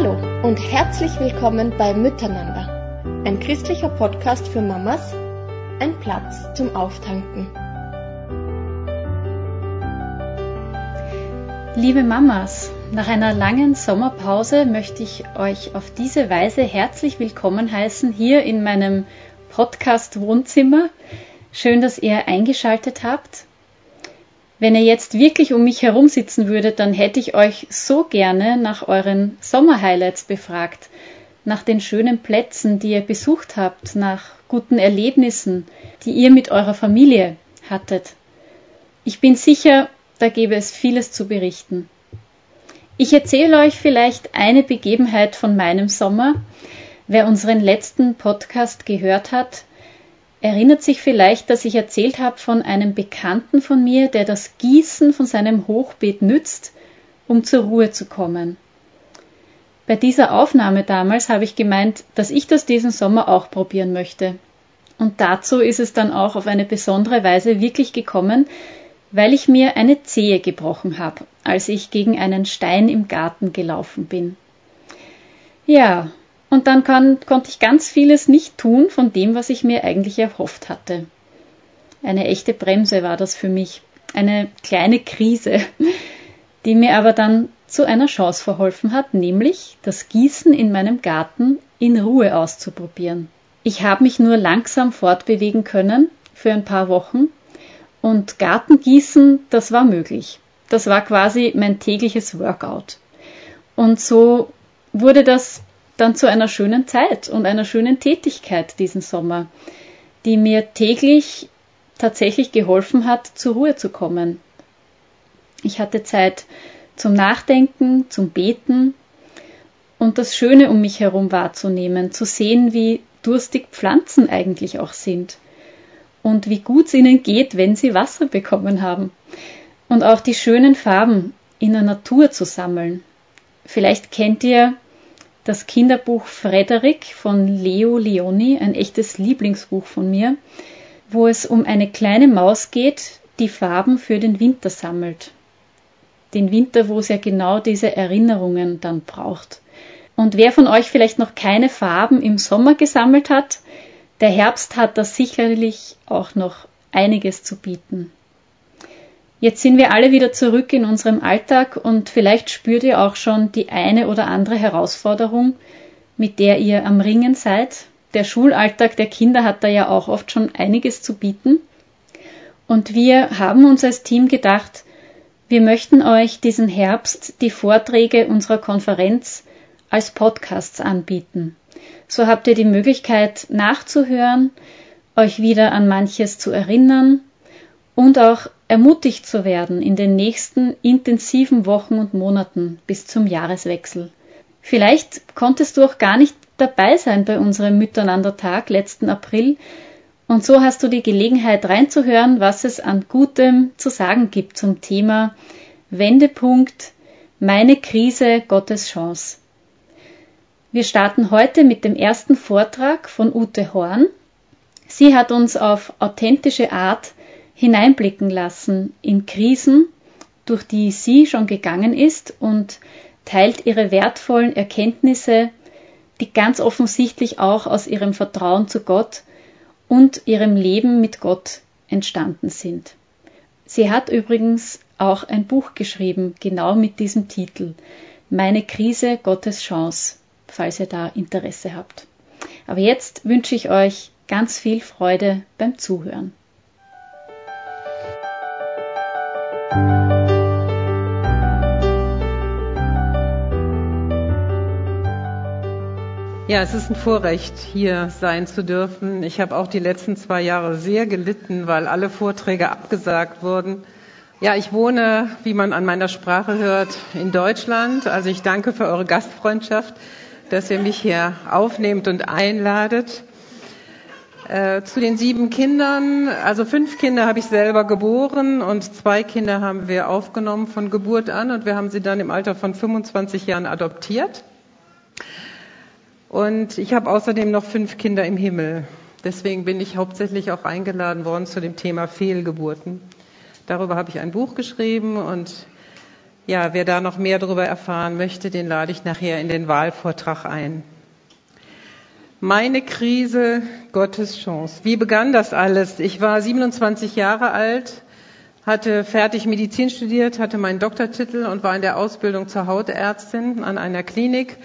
Hallo und herzlich willkommen bei Miteinander, ein christlicher Podcast für Mamas, ein Platz zum Auftanken. Liebe Mamas, nach einer langen Sommerpause möchte ich euch auf diese Weise herzlich willkommen heißen hier in meinem Podcast Wohnzimmer. Schön, dass ihr eingeschaltet habt. Wenn ihr jetzt wirklich um mich herum sitzen würdet, dann hätte ich euch so gerne nach euren Sommerhighlights befragt, nach den schönen Plätzen, die ihr besucht habt, nach guten Erlebnissen, die ihr mit eurer Familie hattet. Ich bin sicher, da gäbe es vieles zu berichten. Ich erzähle euch vielleicht eine Begebenheit von meinem Sommer. Wer unseren letzten Podcast gehört hat, erinnert sich vielleicht, dass ich erzählt habe von einem Bekannten von mir, der das Gießen von seinem Hochbeet nützt, um zur Ruhe zu kommen. Bei dieser Aufnahme damals habe ich gemeint, dass ich das diesen Sommer auch probieren möchte. Und dazu ist es dann auch auf eine besondere Weise wirklich gekommen, weil ich mir eine Zehe gebrochen habe, als ich gegen einen Stein im Garten gelaufen bin. Ja, und dann kann, konnte ich ganz vieles nicht tun von dem, was ich mir eigentlich erhofft hatte. Eine echte Bremse war das für mich, eine kleine Krise, die mir aber dann zu einer Chance verholfen hat, nämlich das Gießen in meinem Garten in Ruhe auszuprobieren. Ich habe mich nur langsam fortbewegen können für ein paar Wochen und Gartengießen, das war möglich. Das war quasi mein tägliches Workout. Und so wurde das dann zu einer schönen Zeit und einer schönen Tätigkeit diesen Sommer, die mir täglich tatsächlich geholfen hat, zur Ruhe zu kommen. Ich hatte Zeit zum Nachdenken, zum Beten und das Schöne um mich herum wahrzunehmen, zu sehen, wie durstig Pflanzen eigentlich auch sind und wie gut es ihnen geht, wenn sie Wasser bekommen haben. Und auch die schönen Farben in der Natur zu sammeln. Vielleicht kennt ihr das Kinderbuch Frederik von Leo Leoni, ein echtes Lieblingsbuch von mir, wo es um eine kleine Maus geht, die Farben für den Winter sammelt. Den Winter, wo es ja genau diese Erinnerungen dann braucht. Und wer von euch vielleicht noch keine Farben im Sommer gesammelt hat, der Herbst hat da sicherlich auch noch einiges zu bieten. Jetzt sind wir alle wieder zurück in unserem Alltag und vielleicht spürt ihr auch schon die eine oder andere Herausforderung, mit der ihr am Ringen seid. Der Schulalltag der Kinder hat da ja auch oft schon einiges zu bieten. Und wir haben uns als Team gedacht, wir möchten euch diesen Herbst die Vorträge unserer Konferenz als Podcasts anbieten. So habt ihr die Möglichkeit nachzuhören, euch wieder an manches zu erinnern und auch ermutigt zu werden in den nächsten intensiven Wochen und Monaten bis zum Jahreswechsel. Vielleicht konntest du auch gar nicht dabei sein bei unserem Miteinandertag letzten April und so hast du die Gelegenheit reinzuhören, was es an Gutem zu sagen gibt zum Thema Wendepunkt, meine Krise, Gottes Chance. Wir starten heute mit dem ersten Vortrag von Ute Horn. Sie hat uns auf authentische Art hineinblicken lassen in Krisen, durch die sie schon gegangen ist und teilt ihre wertvollen Erkenntnisse, die ganz offensichtlich auch aus ihrem Vertrauen zu Gott und ihrem Leben mit Gott entstanden sind. Sie hat übrigens auch ein Buch geschrieben, genau mit diesem Titel Meine Krise, Gottes Chance, falls ihr da Interesse habt. Aber jetzt wünsche ich euch ganz viel Freude beim Zuhören. Ja, es ist ein Vorrecht, hier sein zu dürfen. Ich habe auch die letzten zwei Jahre sehr gelitten, weil alle Vorträge abgesagt wurden. Ja, ich wohne, wie man an meiner Sprache hört, in Deutschland. Also ich danke für eure Gastfreundschaft, dass ihr mich hier aufnehmt und einladet. Äh, zu den sieben Kindern, also fünf Kinder habe ich selber geboren und zwei Kinder haben wir aufgenommen von Geburt an und wir haben sie dann im Alter von 25 Jahren adoptiert. Und ich habe außerdem noch fünf Kinder im Himmel. Deswegen bin ich hauptsächlich auch eingeladen worden zu dem Thema Fehlgeburten. Darüber habe ich ein Buch geschrieben und ja, wer da noch mehr darüber erfahren möchte, den lade ich nachher in den Wahlvortrag ein. Meine Krise, Gottes Chance. Wie begann das alles? Ich war 27 Jahre alt, hatte fertig Medizin studiert, hatte meinen Doktortitel und war in der Ausbildung zur Hautärztin an einer Klinik,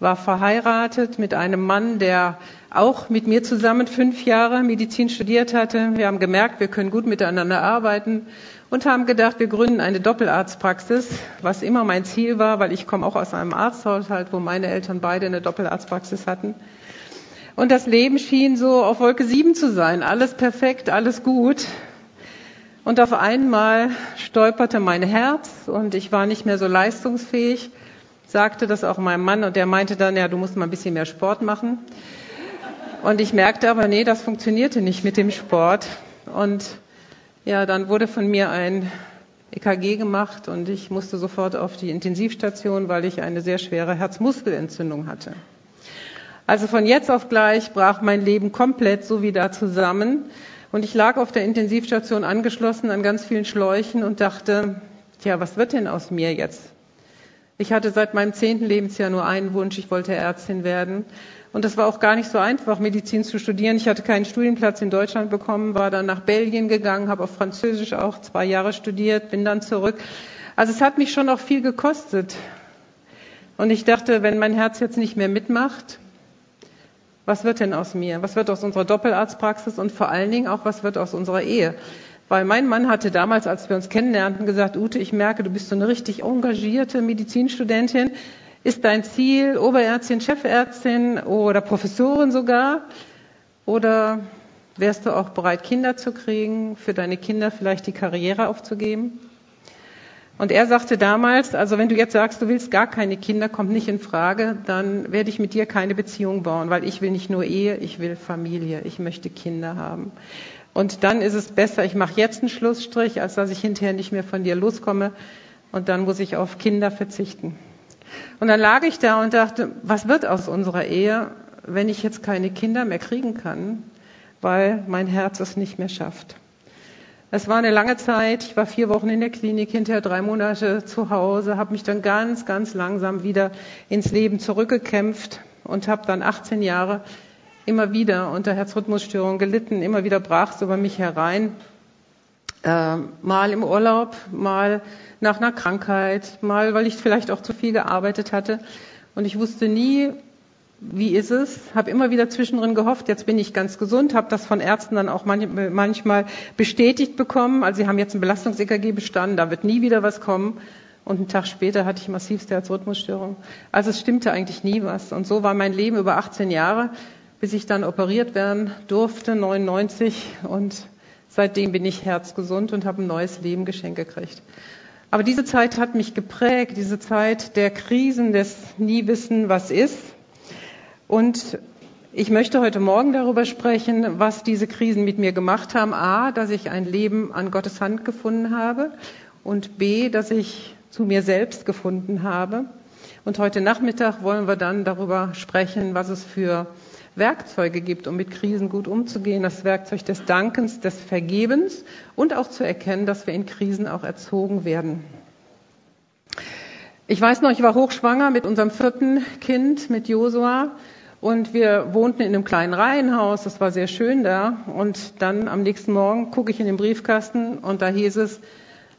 war verheiratet mit einem Mann, der auch mit mir zusammen fünf Jahre Medizin studiert hatte. Wir haben gemerkt, wir können gut miteinander arbeiten und haben gedacht, wir gründen eine Doppelarztpraxis, was immer mein Ziel war, weil ich komme auch aus einem Arzthaushalt, wo meine Eltern beide eine Doppelarztpraxis hatten. Und das Leben schien so auf Wolke 7 zu sein. Alles perfekt, alles gut. Und auf einmal stolperte mein Herz und ich war nicht mehr so leistungsfähig, sagte das auch meinem Mann und der meinte dann, ja, du musst mal ein bisschen mehr Sport machen. Und ich merkte aber, nee, das funktionierte nicht mit dem Sport. Und ja, dann wurde von mir ein EKG gemacht und ich musste sofort auf die Intensivstation, weil ich eine sehr schwere Herzmuskelentzündung hatte. Also von jetzt auf gleich brach mein Leben komplett so wie da zusammen. Und ich lag auf der Intensivstation angeschlossen an ganz vielen Schläuchen und dachte, tja, was wird denn aus mir jetzt? Ich hatte seit meinem zehnten Lebensjahr nur einen Wunsch, ich wollte Ärztin werden. Und das war auch gar nicht so einfach, Medizin zu studieren. Ich hatte keinen Studienplatz in Deutschland bekommen, war dann nach Belgien gegangen, habe auf Französisch auch zwei Jahre studiert, bin dann zurück. Also es hat mich schon auch viel gekostet. Und ich dachte, wenn mein Herz jetzt nicht mehr mitmacht, was wird denn aus mir? Was wird aus unserer Doppelarztpraxis und vor allen Dingen auch, was wird aus unserer Ehe? Weil mein Mann hatte damals, als wir uns kennenlernten, gesagt, Ute, ich merke, du bist so eine richtig engagierte Medizinstudentin. Ist dein Ziel Oberärztin, Chefärztin oder Professorin sogar? Oder wärst du auch bereit, Kinder zu kriegen, für deine Kinder vielleicht die Karriere aufzugeben? Und er sagte damals, also wenn du jetzt sagst, du willst gar keine Kinder, kommt nicht in Frage, dann werde ich mit dir keine Beziehung bauen, weil ich will nicht nur Ehe, ich will Familie, ich möchte Kinder haben. Und dann ist es besser, ich mache jetzt einen Schlussstrich, als dass ich hinterher nicht mehr von dir loskomme und dann muss ich auf Kinder verzichten. Und dann lag ich da und dachte, was wird aus unserer Ehe, wenn ich jetzt keine Kinder mehr kriegen kann, weil mein Herz es nicht mehr schafft. Es war eine lange Zeit. Ich war vier Wochen in der Klinik, hinterher drei Monate zu Hause, habe mich dann ganz, ganz langsam wieder ins Leben zurückgekämpft und habe dann 18 Jahre immer wieder unter Herzrhythmusstörungen gelitten. Immer wieder brach es über mich herein. Äh, mal im Urlaub, mal nach einer Krankheit, mal weil ich vielleicht auch zu viel gearbeitet hatte. Und ich wusste nie, wie ist es? Habe immer wieder zwischendrin gehofft, jetzt bin ich ganz gesund, habe das von Ärzten dann auch manchmal bestätigt bekommen. Also sie haben jetzt ein Belastungs-EKG bestanden, da wird nie wieder was kommen. Und einen Tag später hatte ich massivste Herzrhythmusstörung. Also es stimmte eigentlich nie was. Und so war mein Leben über 18 Jahre, bis ich dann operiert werden durfte, 99. Und seitdem bin ich herzgesund und habe ein neues Leben geschenkt gekriegt. Aber diese Zeit hat mich geprägt, diese Zeit der Krisen, des Nie wissen, was ist. Und ich möchte heute Morgen darüber sprechen, was diese Krisen mit mir gemacht haben. A, dass ich ein Leben an Gottes Hand gefunden habe und B, dass ich zu mir selbst gefunden habe. Und heute Nachmittag wollen wir dann darüber sprechen, was es für Werkzeuge gibt, um mit Krisen gut umzugehen. Das Werkzeug des Dankens, des Vergebens und auch zu erkennen, dass wir in Krisen auch erzogen werden. Ich weiß noch, ich war hochschwanger mit unserem vierten Kind, mit Josua. Und wir wohnten in einem kleinen Reihenhaus, das war sehr schön da. Und dann am nächsten Morgen gucke ich in den Briefkasten und da hieß es,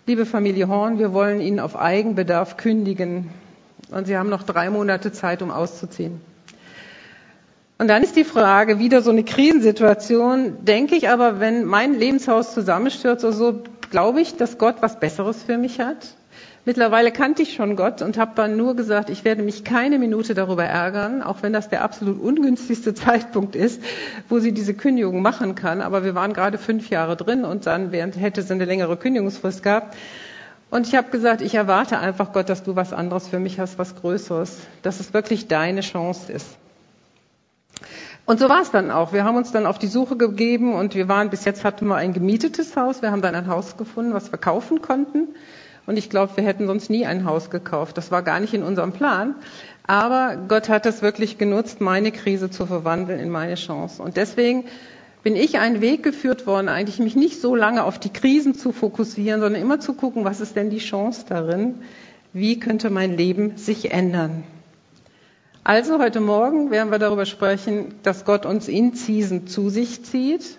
liebe Familie Horn, wir wollen Ihnen auf Eigenbedarf kündigen. Und Sie haben noch drei Monate Zeit, um auszuziehen. Und dann ist die Frage, wieder so eine Krisensituation, denke ich aber, wenn mein Lebenshaus zusammenstürzt oder so, glaube ich, dass Gott was Besseres für mich hat. Mittlerweile kannte ich schon Gott und habe dann nur gesagt, ich werde mich keine Minute darüber ärgern, auch wenn das der absolut ungünstigste Zeitpunkt ist, wo sie diese Kündigung machen kann. Aber wir waren gerade fünf Jahre drin und dann während, hätte sie eine längere Kündigungsfrist gehabt. Und ich habe gesagt, ich erwarte einfach Gott, dass du was anderes für mich hast, was Größeres, dass es wirklich deine Chance ist. Und so war es dann auch. Wir haben uns dann auf die Suche gegeben und wir waren, bis jetzt hatten wir ein gemietetes Haus. Wir haben dann ein Haus gefunden, was wir kaufen konnten. Und ich glaube, wir hätten sonst nie ein Haus gekauft. Das war gar nicht in unserem Plan. Aber Gott hat das wirklich genutzt, meine Krise zu verwandeln in meine Chance. Und deswegen bin ich einen Weg geführt worden, eigentlich mich nicht so lange auf die Krisen zu fokussieren, sondern immer zu gucken, was ist denn die Chance darin, Wie könnte mein Leben sich ändern? Also heute Morgen werden wir darüber sprechen, dass Gott uns in Krisen zu sich zieht.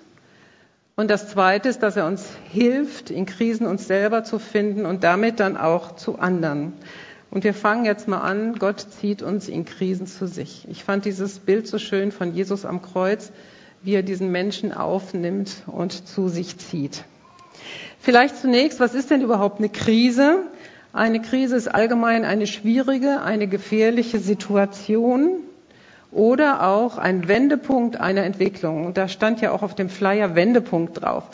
Und das Zweite ist, dass er uns hilft, in Krisen uns selber zu finden und damit dann auch zu anderen. Und wir fangen jetzt mal an, Gott zieht uns in Krisen zu sich. Ich fand dieses Bild so schön von Jesus am Kreuz, wie er diesen Menschen aufnimmt und zu sich zieht. Vielleicht zunächst, was ist denn überhaupt eine Krise? Eine Krise ist allgemein eine schwierige, eine gefährliche Situation oder auch ein Wendepunkt einer Entwicklung. Und da stand ja auch auf dem Flyer Wendepunkt drauf.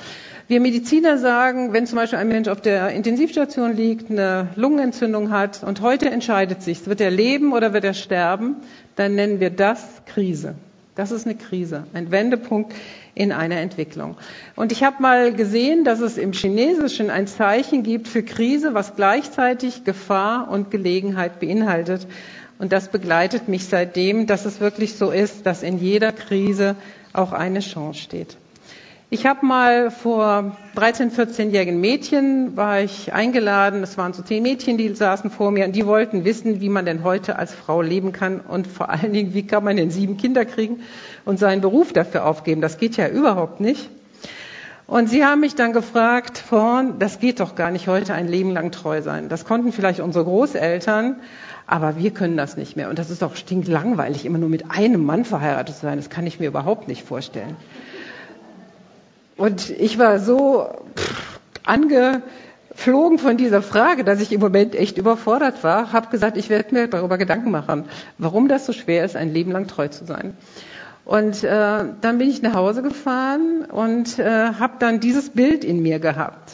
Wir Mediziner sagen, wenn zum Beispiel ein Mensch auf der Intensivstation liegt, eine Lungenentzündung hat und heute entscheidet sich, wird er leben oder wird er sterben, dann nennen wir das Krise. Das ist eine Krise, ein Wendepunkt in einer Entwicklung. Und ich habe mal gesehen, dass es im Chinesischen ein Zeichen gibt für Krise, was gleichzeitig Gefahr und Gelegenheit beinhaltet. Und das begleitet mich seitdem, dass es wirklich so ist, dass in jeder Krise auch eine Chance steht. Ich habe mal vor 13, 14-jährigen Mädchen war ich eingeladen. Das waren so zehn Mädchen, die saßen vor mir und die wollten wissen, wie man denn heute als Frau leben kann und vor allen Dingen, wie kann man denn sieben Kinder kriegen und seinen Beruf dafür aufgeben. Das geht ja überhaupt nicht. Und sie haben mich dann gefragt, vorn, das geht doch gar nicht heute ein Leben lang treu sein. Das konnten vielleicht unsere Großeltern, aber wir können das nicht mehr. Und das ist doch stinklangweilig, immer nur mit einem Mann verheiratet zu sein. Das kann ich mir überhaupt nicht vorstellen. Und ich war so angeflogen von dieser Frage, dass ich im Moment echt überfordert war, habe gesagt, ich werde mir darüber Gedanken machen, warum das so schwer ist, ein Leben lang treu zu sein. Und äh, dann bin ich nach Hause gefahren und äh, habe dann dieses Bild in mir gehabt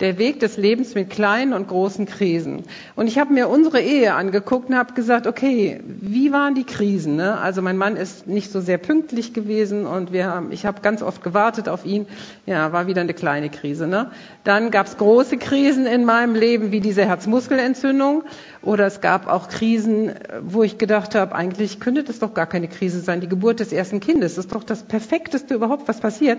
der Weg des Lebens mit kleinen und großen Krisen. Und ich habe mir unsere Ehe angeguckt und habe gesagt, okay, wie waren die Krisen? Ne? Also mein Mann ist nicht so sehr pünktlich gewesen und wir haben, ich habe ganz oft gewartet auf ihn. Ja, war wieder eine kleine Krise. Ne? Dann gab es große Krisen in meinem Leben, wie diese Herzmuskelentzündung. Oder es gab auch Krisen, wo ich gedacht habe, eigentlich könnte das doch gar keine Krise sein. Die Geburt des ersten Kindes ist doch das Perfekteste überhaupt, was passiert.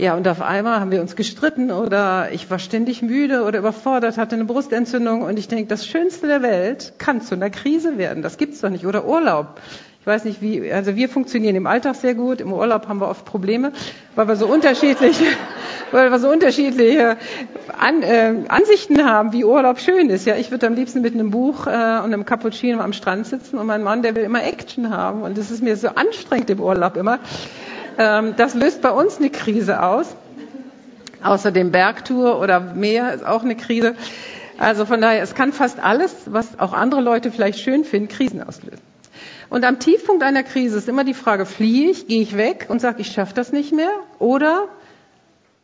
Ja, und auf einmal haben wir uns gestritten oder ich war ständig müde oder überfordert, hatte eine Brustentzündung und ich denke, das Schönste der Welt kann zu einer Krise werden. Das gibt's doch nicht. Oder Urlaub. Ich weiß nicht wie, also wir funktionieren im Alltag sehr gut, im Urlaub haben wir oft Probleme, weil wir so unterschiedliche, weil wir so unterschiedliche An, äh, Ansichten haben, wie Urlaub schön ist. Ja, ich würde am liebsten mit einem Buch äh, und einem Cappuccino am Strand sitzen und mein Mann, der will immer Action haben und das ist mir so anstrengend im Urlaub immer. Ähm, das löst bei uns eine Krise aus. Außerdem Bergtour oder Meer ist auch eine Krise. Also von daher, es kann fast alles, was auch andere Leute vielleicht schön finden, Krisen auslösen. Und am Tiefpunkt einer Krise ist immer die Frage, fliehe ich, gehe ich weg und sage, ich schaffe das nicht mehr? Oder,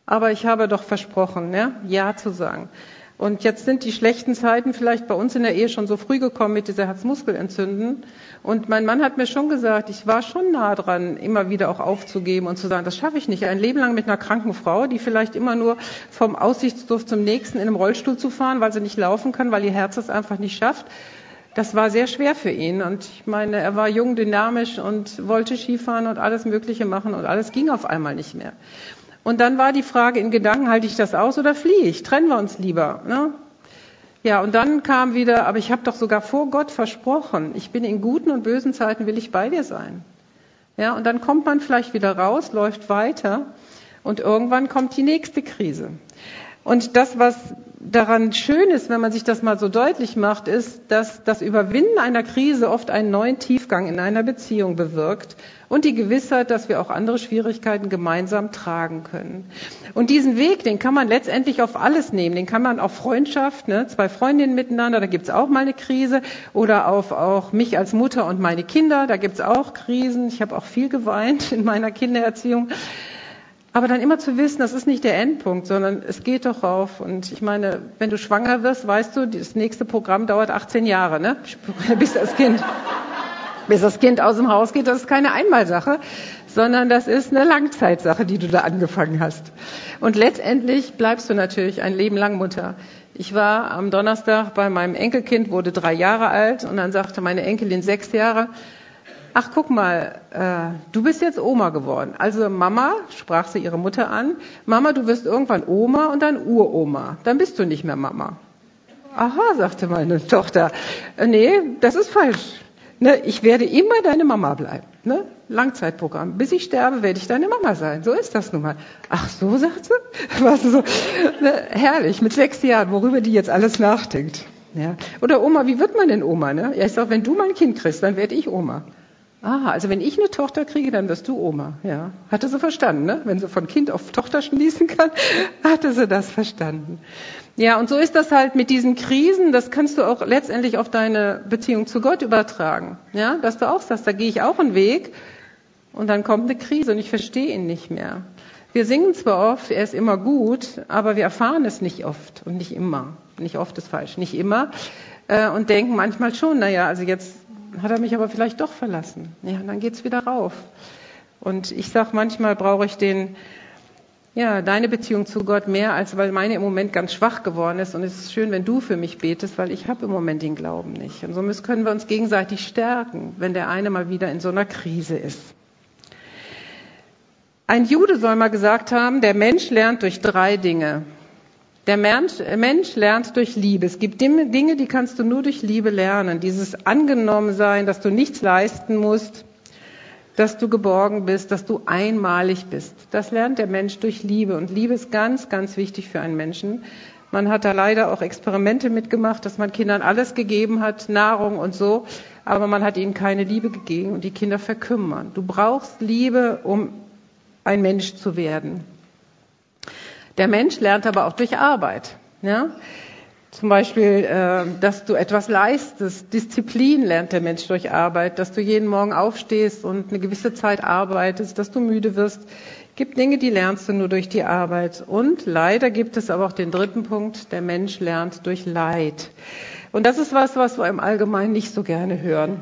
aber ich habe doch versprochen, ja, ja zu sagen. Und jetzt sind die schlechten Zeiten vielleicht bei uns in der Ehe schon so früh gekommen mit dieser Herzmuskelentzünden. Und mein Mann hat mir schon gesagt, ich war schon nah dran, immer wieder auch aufzugeben und zu sagen, das schaffe ich nicht. Ein Leben lang mit einer kranken Frau, die vielleicht immer nur vom Aussichtsdurf zum nächsten in einem Rollstuhl zu fahren, weil sie nicht laufen kann, weil ihr Herz es einfach nicht schafft. Das war sehr schwer für ihn. Und ich meine, er war jung, dynamisch und wollte Skifahren und alles Mögliche machen und alles ging auf einmal nicht mehr. Und dann war die Frage in Gedanken, halte ich das aus oder fliehe ich? Trennen wir uns lieber? Ne? Ja, und dann kam wieder, aber ich habe doch sogar vor Gott versprochen, ich bin in guten und bösen Zeiten, will ich bei dir sein. Ja, und dann kommt man vielleicht wieder raus, läuft weiter und irgendwann kommt die nächste Krise. Und das, was daran schön ist, wenn man sich das mal so deutlich macht, ist, dass das Überwinden einer Krise oft einen neuen Tiefgang in einer Beziehung bewirkt und die Gewissheit, dass wir auch andere Schwierigkeiten gemeinsam tragen können. Und diesen Weg, den kann man letztendlich auf alles nehmen. Den kann man auf Freundschaft, ne, zwei Freundinnen miteinander, da gibt's auch mal eine Krise, oder auf auch mich als Mutter und meine Kinder, da gibt's auch Krisen. Ich habe auch viel geweint in meiner Kindererziehung. Aber dann immer zu wissen, das ist nicht der Endpunkt, sondern es geht doch auf. Und ich meine, wenn du schwanger wirst, weißt du, das nächste Programm dauert 18 Jahre, ne? Bis das Kind, bis das Kind aus dem Haus geht, das ist keine Einmalsache, sondern das ist eine Langzeitsache, die du da angefangen hast. Und letztendlich bleibst du natürlich ein Leben lang Mutter. Ich war am Donnerstag bei meinem Enkelkind, wurde drei Jahre alt, und dann sagte meine Enkelin sechs Jahre, ach guck mal, äh, du bist jetzt Oma geworden. Also Mama, sprach sie ihre Mutter an, Mama, du wirst irgendwann Oma und dann Uroma. Dann bist du nicht mehr Mama. Aha, sagte meine Tochter. Äh, nee, das ist falsch. Ne, ich werde immer deine Mama bleiben. Ne? Langzeitprogramm. Bis ich sterbe, werde ich deine Mama sein. So ist das nun mal. Ach so, sagt sie. Was so, ne, herrlich, mit sechs Jahren, worüber die jetzt alles nachdenkt. Ja. Oder Oma, wie wird man denn Oma? Ne? Ja, ich sage, wenn du mein Kind kriegst, dann werde ich Oma. Ah, also wenn ich eine Tochter kriege, dann wirst du Oma. Ja, hatte sie verstanden, ne? Wenn sie von Kind auf Tochter schließen kann, hatte sie das verstanden. Ja, und so ist das halt mit diesen Krisen. Das kannst du auch letztendlich auf deine Beziehung zu Gott übertragen. Ja, dass du auch sagst, da gehe ich auch einen Weg und dann kommt eine Krise und ich verstehe ihn nicht mehr. Wir singen zwar oft, er ist immer gut, aber wir erfahren es nicht oft und nicht immer. Nicht oft ist falsch, nicht immer. Äh, und denken manchmal schon, naja, also jetzt hat er mich aber vielleicht doch verlassen. Ja, dann geht's wieder rauf. Und ich sag manchmal brauche ich den, ja, deine Beziehung zu Gott mehr, als weil meine im Moment ganz schwach geworden ist. Und es ist schön, wenn du für mich betest, weil ich habe im Moment den Glauben nicht. Und somit können wir uns gegenseitig stärken, wenn der eine mal wieder in so einer Krise ist. Ein Jude soll mal gesagt haben, der Mensch lernt durch drei Dinge. Der Mensch, Mensch, lernt durch Liebe. Es gibt Dinge, die kannst du nur durch Liebe lernen. Dieses Angenommensein, dass du nichts leisten musst, dass du geborgen bist, dass du einmalig bist. Das lernt der Mensch durch Liebe. Und Liebe ist ganz, ganz wichtig für einen Menschen. Man hat da leider auch Experimente mitgemacht, dass man Kindern alles gegeben hat, Nahrung und so, aber man hat ihnen keine Liebe gegeben und die Kinder verkümmern. Du brauchst Liebe, um ein Mensch zu werden. Der Mensch lernt aber auch durch Arbeit. Ja? Zum Beispiel, äh, dass du etwas leistest. Disziplin lernt der Mensch durch Arbeit, dass du jeden Morgen aufstehst und eine gewisse Zeit arbeitest, dass du müde wirst. Gibt Dinge, die lernst du nur durch die Arbeit. Und leider gibt es aber auch den dritten Punkt, der Mensch lernt durch Leid. Und das ist was, was wir im Allgemeinen nicht so gerne hören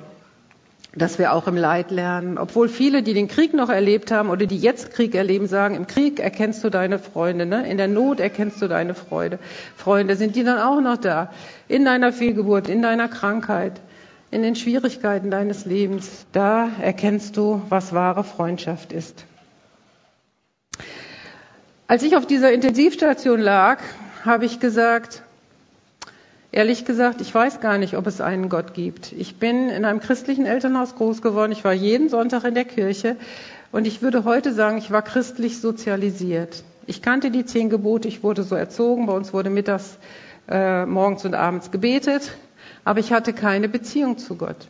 dass wir auch im Leid lernen. Obwohl viele, die den Krieg noch erlebt haben oder die jetzt Krieg erleben, sagen, im Krieg erkennst du deine Freunde, ne? in der Not erkennst du deine Freude. Freunde sind die dann auch noch da. In deiner Fehlgeburt, in deiner Krankheit, in den Schwierigkeiten deines Lebens. Da erkennst du, was wahre Freundschaft ist. Als ich auf dieser Intensivstation lag, habe ich gesagt, Ehrlich gesagt, ich weiß gar nicht, ob es einen Gott gibt. Ich bin in einem christlichen Elternhaus groß geworden. Ich war jeden Sonntag in der Kirche. Und ich würde heute sagen, ich war christlich sozialisiert. Ich kannte die zehn Gebote. Ich wurde so erzogen. Bei uns wurde mittags, äh, morgens und abends gebetet. Aber ich hatte keine Beziehung zu Gott.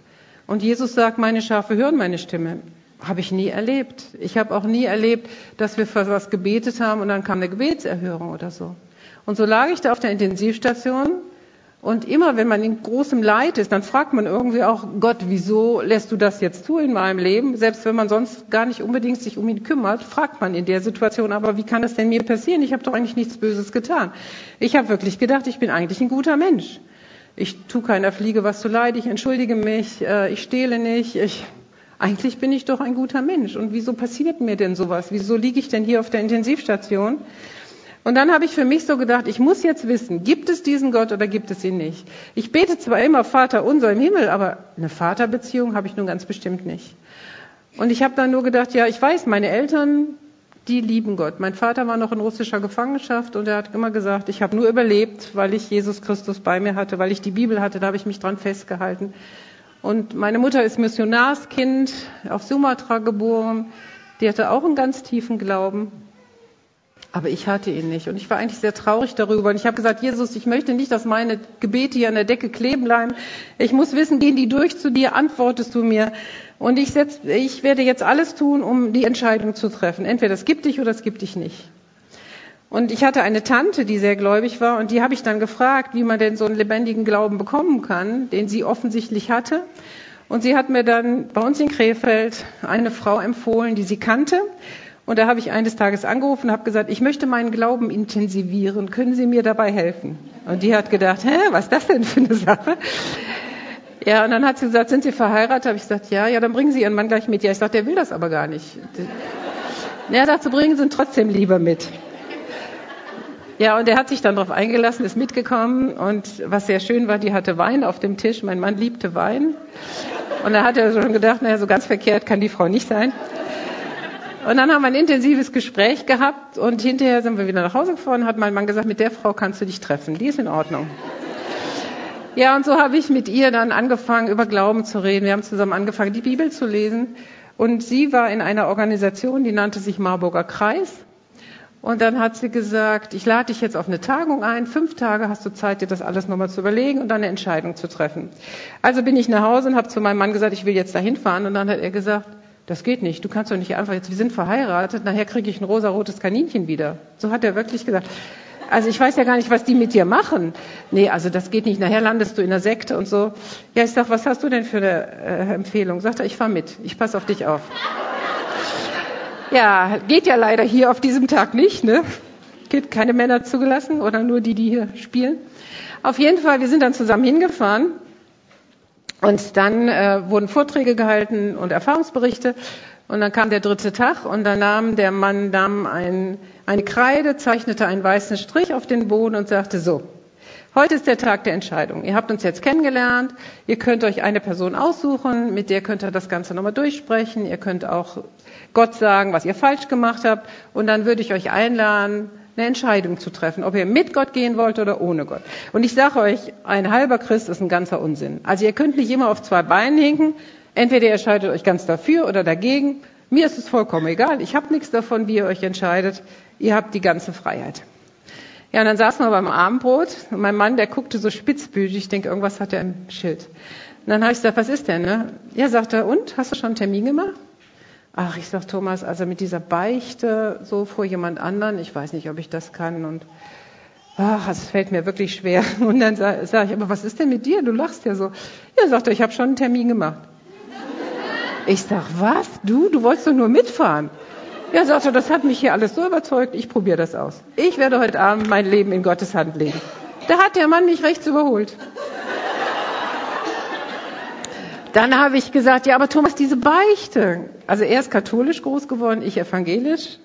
Und Jesus sagt, meine Schafe hören meine Stimme. Habe ich nie erlebt. Ich habe auch nie erlebt, dass wir für was gebetet haben und dann kam eine Gebetserhörung oder so. Und so lag ich da auf der Intensivstation und immer wenn man in großem Leid ist, dann fragt man irgendwie auch Gott, wieso lässt du das jetzt zu in meinem Leben? Selbst wenn man sonst gar nicht unbedingt sich um ihn kümmert, fragt man in der Situation, aber wie kann das denn mir passieren? Ich habe doch eigentlich nichts Böses getan. Ich habe wirklich gedacht, ich bin eigentlich ein guter Mensch. Ich tu keiner Fliege was zu leid, ich entschuldige mich, äh, ich stehle nicht, ich eigentlich bin ich doch ein guter Mensch. Und wieso passiert mir denn sowas? Wieso liege ich denn hier auf der Intensivstation? Und dann habe ich für mich so gedacht, ich muss jetzt wissen, gibt es diesen Gott oder gibt es ihn nicht? Ich bete zwar immer Vater unser im Himmel, aber eine Vaterbeziehung habe ich nun ganz bestimmt nicht. Und ich habe dann nur gedacht, ja, ich weiß, meine Eltern, die lieben Gott. Mein Vater war noch in russischer Gefangenschaft und er hat immer gesagt, ich habe nur überlebt, weil ich Jesus Christus bei mir hatte, weil ich die Bibel hatte, da habe ich mich dran festgehalten. Und meine Mutter ist Missionarskind auf Sumatra geboren. Die hatte auch einen ganz tiefen Glauben. Aber ich hatte ihn nicht. Und ich war eigentlich sehr traurig darüber. Und ich habe gesagt, Jesus, ich möchte nicht, dass meine Gebete hier an der Decke kleben bleiben. Ich muss wissen, gehen die durch zu dir, antwortest du mir. Und ich, setz, ich werde jetzt alles tun, um die Entscheidung zu treffen. Entweder es gibt dich oder es gibt dich nicht. Und ich hatte eine Tante, die sehr gläubig war, und die habe ich dann gefragt, wie man denn so einen lebendigen Glauben bekommen kann, den sie offensichtlich hatte. Und sie hat mir dann bei uns in Krefeld eine Frau empfohlen, die sie kannte. Und da habe ich eines Tages angerufen und habe gesagt, ich möchte meinen Glauben intensivieren. Können Sie mir dabei helfen? Und die hat gedacht, hä, was ist das denn für eine Sache? Ja, und dann hat sie gesagt, sind Sie verheiratet? Habe ich gesagt, ja, ja, dann bringen Sie Ihren Mann gleich mit. Ja, ich sagte, der will das aber gar nicht. Ja, dazu bringen Sie ihn trotzdem lieber mit. Ja, und er hat sich dann darauf eingelassen, ist mitgekommen und was sehr schön war, die hatte Wein auf dem Tisch. Mein Mann liebte Wein. Und da hat er schon gedacht, naja, so ganz verkehrt kann die Frau nicht sein. Und dann haben wir ein intensives Gespräch gehabt und hinterher sind wir wieder nach Hause gefahren hat mein Mann gesagt, mit der Frau kannst du dich treffen, die ist in Ordnung. Ja, und so habe ich mit ihr dann angefangen, über Glauben zu reden. Wir haben zusammen angefangen, die Bibel zu lesen. Und sie war in einer Organisation, die nannte sich Marburger Kreis. Und dann hat sie gesagt, ich lade dich jetzt auf eine Tagung ein. Fünf Tage hast du Zeit, dir das alles nochmal zu überlegen und dann eine Entscheidung zu treffen. Also bin ich nach Hause und habe zu meinem Mann gesagt, ich will jetzt dahin fahren. Und dann hat er gesagt, das geht nicht. Du kannst doch nicht einfach jetzt, wir sind verheiratet, nachher kriege ich ein rosarotes Kaninchen wieder. So hat er wirklich gesagt. Also ich weiß ja gar nicht, was die mit dir machen. Nee, also das geht nicht. Nachher landest du in der Sekte und so. Ja, ich sag, was hast du denn für eine äh, Empfehlung? Sagt er, ich fahr mit. Ich pass auf dich auf. Ja, geht ja leider hier auf diesem Tag nicht, ne? Geht keine Männer zugelassen oder nur die, die hier spielen. Auf jeden Fall, wir sind dann zusammen hingefahren und dann äh, wurden Vorträge gehalten und Erfahrungsberichte. Und dann kam der dritte Tag und dann nahm der Mann nahm ein, eine Kreide, zeichnete einen weißen Strich auf den Boden und sagte so, heute ist der Tag der Entscheidung. Ihr habt uns jetzt kennengelernt, ihr könnt euch eine Person aussuchen, mit der könnt ihr das Ganze nochmal durchsprechen, ihr könnt auch Gott sagen, was ihr falsch gemacht habt und dann würde ich euch einladen, eine Entscheidung zu treffen, ob ihr mit Gott gehen wollt oder ohne Gott. Und ich sage euch, ein halber Christ ist ein ganzer Unsinn. Also ihr könnt nicht immer auf zwei Beinen hinken. Entweder ihr entscheidet euch ganz dafür oder dagegen. Mir ist es vollkommen egal. Ich habe nichts davon, wie ihr euch entscheidet. Ihr habt die ganze Freiheit. Ja, und dann saßen wir beim Abendbrot. Und mein Mann, der guckte so spitzbütig. Ich denke, irgendwas hat er im Schild. Und dann habe ich gesagt, was ist denn? Ne? Ja, sagt er, und? Hast du schon einen Termin gemacht? Ach, ich sag Thomas, also mit dieser Beichte so vor jemand anderen, ich weiß nicht, ob ich das kann und ach, es fällt mir wirklich schwer. Und dann sage sag ich, aber was ist denn mit dir? Du lachst ja so. Ja, sagt er, ich habe schon einen Termin gemacht. Ich sag, was? Du? Du wolltest doch nur mitfahren. Ja, sagt er, das hat mich hier alles so überzeugt, ich probiere das aus. Ich werde heute Abend mein Leben in Gottes Hand legen. Da hat der Mann mich rechts überholt. Dann habe ich gesagt, ja, aber Thomas, diese Beichte. Also er ist katholisch groß geworden, ich evangelisch.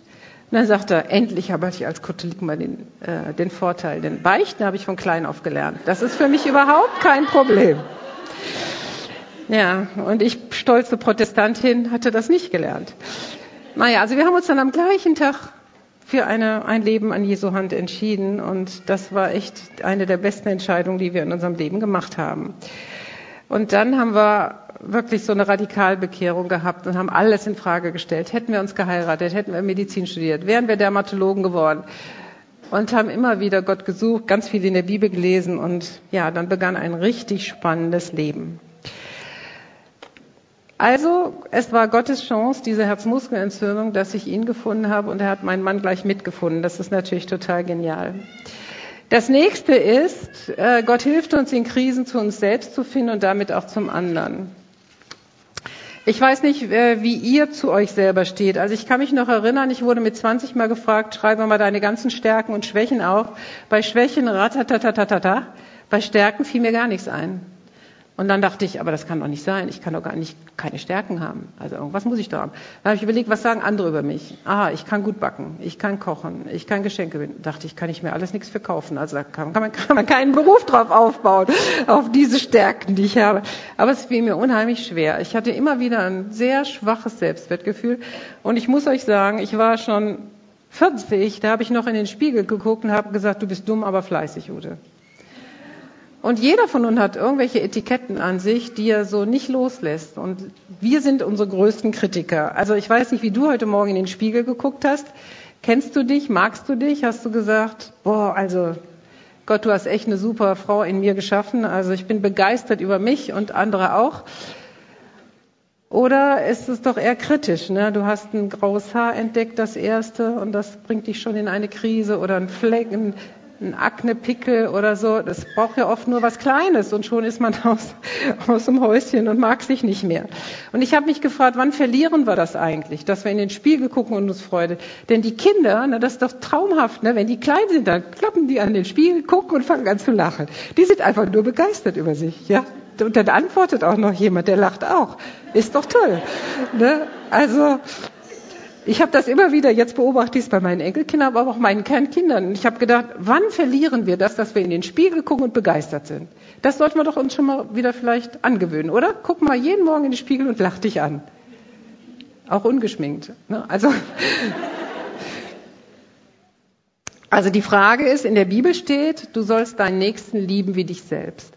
Und dann sagt er, endlich habe ich als Katholik mal den, äh, den Vorteil. Den Beichten habe ich von klein auf gelernt. Das ist für mich überhaupt kein Problem. Ja, und ich, stolze Protestantin, hatte das nicht gelernt. Naja, also wir haben uns dann am gleichen Tag für eine, ein Leben an Jesu Hand entschieden und das war echt eine der besten Entscheidungen, die wir in unserem Leben gemacht haben. Und dann haben wir wirklich so eine Radikalbekehrung gehabt und haben alles in Frage gestellt. Hätten wir uns geheiratet, hätten wir Medizin studiert, wären wir Dermatologen geworden und haben immer wieder Gott gesucht, ganz viel in der Bibel gelesen und ja, dann begann ein richtig spannendes Leben. Also, es war Gottes Chance, diese Herzmuskelentzündung, dass ich ihn gefunden habe und er hat meinen Mann gleich mitgefunden. Das ist natürlich total genial. Das nächste ist, äh, Gott hilft uns in Krisen zu uns selbst zu finden und damit auch zum anderen. Ich weiß nicht, äh, wie ihr zu euch selber steht. Also ich kann mich noch erinnern, ich wurde mit 20 mal gefragt, schreibe mal deine ganzen Stärken und Schwächen auf. Bei Schwächen ratatatatata, bei Stärken fiel mir gar nichts ein. Und dann dachte ich, aber das kann doch nicht sein. Ich kann doch gar nicht keine Stärken haben. Also irgendwas muss ich da haben. Dann habe ich überlegt, was sagen andere über mich? Ah, ich kann gut backen, ich kann kochen, ich kann Geschenke binden. Dachte ich, kann ich mir alles nichts verkaufen. Also da kann, kann, man, kann man keinen Beruf drauf aufbauen, auf diese Stärken, die ich habe. Aber es fiel mir unheimlich schwer. Ich hatte immer wieder ein sehr schwaches Selbstwertgefühl. Und ich muss euch sagen, ich war schon 40, da habe ich noch in den Spiegel geguckt und habe gesagt, du bist dumm, aber fleißig, Ute. Und jeder von uns hat irgendwelche Etiketten an sich, die er so nicht loslässt. Und wir sind unsere größten Kritiker. Also ich weiß nicht, wie du heute Morgen in den Spiegel geguckt hast. Kennst du dich? Magst du dich? Hast du gesagt, boah, also Gott, du hast echt eine super Frau in mir geschaffen. Also ich bin begeistert über mich und andere auch. Oder ist es doch eher kritisch? Ne? Du hast ein graues Haar entdeckt, das erste, und das bringt dich schon in eine Krise. Oder ein Fleck, ein ein Aknepickel oder so, das braucht ja oft nur was Kleines und schon ist man aus, aus dem Häuschen und mag sich nicht mehr. Und ich habe mich gefragt, wann verlieren wir das eigentlich, dass wir in den Spiegel gucken und uns Freude. Denn die Kinder, na, das ist doch traumhaft, ne? wenn die klein sind, dann klappen die an den Spiegel, gucken und fangen an zu lachen. Die sind einfach nur begeistert über sich, ja. Und dann antwortet auch noch jemand, der lacht auch. Ist doch toll. Ne? Also ich habe das immer wieder, jetzt beobachte ich es bei meinen Enkelkindern, aber auch meinen Kernkindern. Ich habe gedacht, wann verlieren wir das, dass wir in den Spiegel gucken und begeistert sind? Das sollten wir doch uns schon mal wieder vielleicht angewöhnen, oder? Guck mal jeden Morgen in den Spiegel und lach dich an. Auch ungeschminkt. Ne? Also, also die Frage ist, in der Bibel steht, du sollst deinen Nächsten lieben wie dich selbst.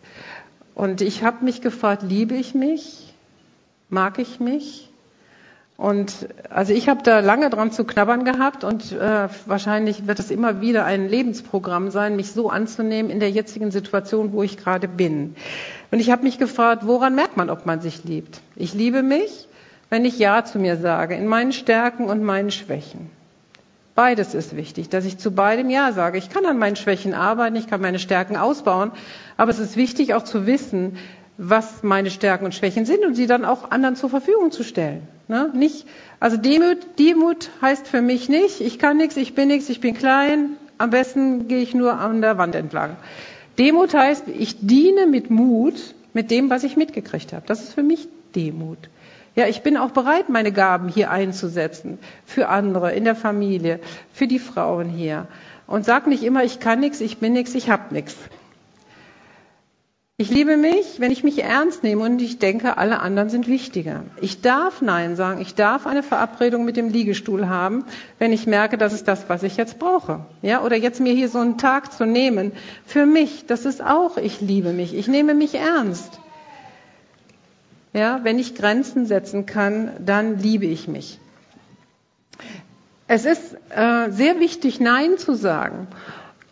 Und ich habe mich gefragt, liebe ich mich? Mag ich mich? Und also ich habe da lange dran zu knabbern gehabt und äh, wahrscheinlich wird es immer wieder ein Lebensprogramm sein, mich so anzunehmen in der jetzigen Situation, wo ich gerade bin. Und ich habe mich gefragt, woran merkt man, ob man sich liebt? Ich liebe mich, wenn ich Ja zu mir sage, in meinen Stärken und meinen Schwächen. Beides ist wichtig, dass ich zu beidem Ja sage. Ich kann an meinen Schwächen arbeiten, ich kann meine Stärken ausbauen, aber es ist wichtig auch zu wissen, was meine Stärken und Schwächen sind und sie dann auch anderen zur Verfügung zu stellen. Ne? Nicht, also Demut, Demut heißt für mich nicht, ich kann nichts, ich bin nichts, ich bin klein, am besten gehe ich nur an der Wand entlang. Demut heißt, ich diene mit Mut mit dem, was ich mitgekriegt habe. Das ist für mich Demut. Ja, ich bin auch bereit, meine Gaben hier einzusetzen. Für andere, in der Familie, für die Frauen hier. Und sag nicht immer, ich kann nichts, ich bin nichts, ich hab nichts. Ich liebe mich, wenn ich mich ernst nehme und ich denke, alle anderen sind wichtiger. Ich darf Nein sagen. Ich darf eine Verabredung mit dem Liegestuhl haben, wenn ich merke, das ist das, was ich jetzt brauche. Ja, oder jetzt mir hier so einen Tag zu nehmen. Für mich, das ist auch, ich liebe mich. Ich nehme mich ernst. Ja, wenn ich Grenzen setzen kann, dann liebe ich mich. Es ist äh, sehr wichtig, Nein zu sagen.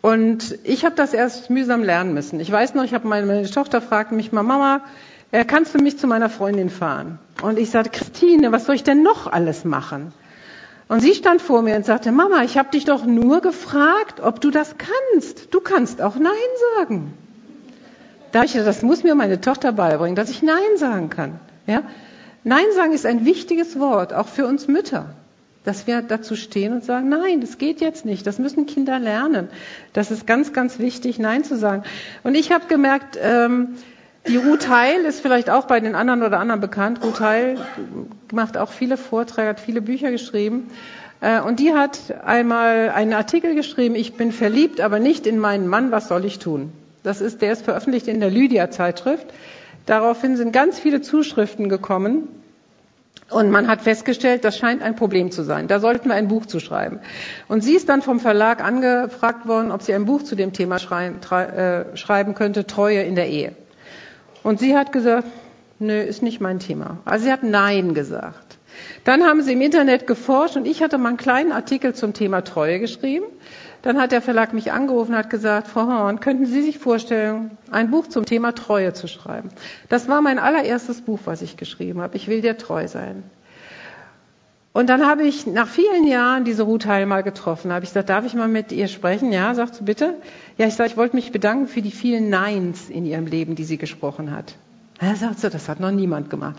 Und ich habe das erst mühsam lernen müssen. Ich weiß noch, ich habe meine, meine Tochter fragte mich mal, Mama, äh, kannst du mich zu meiner Freundin fahren? Und ich sagte, Christine, was soll ich denn noch alles machen? Und sie stand vor mir und sagte, Mama, ich habe dich doch nur gefragt, ob du das kannst. Du kannst auch Nein sagen. Da ich, das muss mir meine Tochter beibringen, dass ich Nein sagen kann. Ja? Nein sagen ist ein wichtiges Wort, auch für uns Mütter. Dass wir dazu stehen und sagen, nein, das geht jetzt nicht. Das müssen Kinder lernen. Das ist ganz, ganz wichtig, Nein zu sagen. Und ich habe gemerkt, ähm, die Ruth Heil ist vielleicht auch bei den anderen oder anderen bekannt. Ruth Heil macht auch viele Vorträge, hat viele Bücher geschrieben. Äh, und die hat einmal einen Artikel geschrieben, ich bin verliebt, aber nicht in meinen Mann, was soll ich tun? Das ist, der ist veröffentlicht in der Lydia-Zeitschrift. Daraufhin sind ganz viele Zuschriften gekommen. Und man hat festgestellt, das scheint ein Problem zu sein. Da sollten wir ein Buch zu schreiben. Und sie ist dann vom Verlag angefragt worden, ob sie ein Buch zu dem Thema schreiben, äh, schreiben könnte, Treue in der Ehe. Und sie hat gesagt, nö, ist nicht mein Thema. Also sie hat Nein gesagt. Dann haben sie im Internet geforscht und ich hatte mal einen kleinen Artikel zum Thema Treue geschrieben. Dann hat der Verlag mich angerufen und hat gesagt, Frau Horn, könnten Sie sich vorstellen, ein Buch zum Thema Treue zu schreiben? Das war mein allererstes Buch, was ich geschrieben habe. Ich will dir treu sein. Und dann habe ich nach vielen Jahren diese Ruth Heil mal getroffen. Habe ich gesagt, darf ich mal mit ihr sprechen? Ja, sagt sie bitte. Ja, ich sage, ich wollte mich bedanken für die vielen Neins in ihrem Leben, die sie gesprochen hat. Er sagt so, das hat noch niemand gemacht.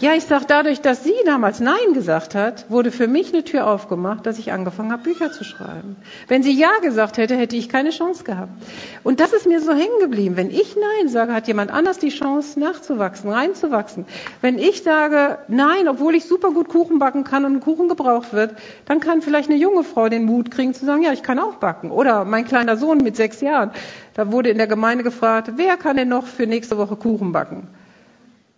Ja, ich sag, dadurch, dass sie damals Nein gesagt hat, wurde für mich eine Tür aufgemacht, dass ich angefangen habe, Bücher zu schreiben. Wenn sie Ja gesagt hätte, hätte ich keine Chance gehabt. Und das ist mir so hängen geblieben. Wenn ich Nein sage, hat jemand anders die Chance, nachzuwachsen, reinzuwachsen. Wenn ich sage Nein, obwohl ich super gut Kuchen backen kann und ein Kuchen gebraucht wird, dann kann vielleicht eine junge Frau den Mut kriegen zu sagen, ja, ich kann auch backen. Oder mein kleiner Sohn mit sechs Jahren. Da wurde in der Gemeinde gefragt, wer kann denn noch für nächste Woche Kuchen backen?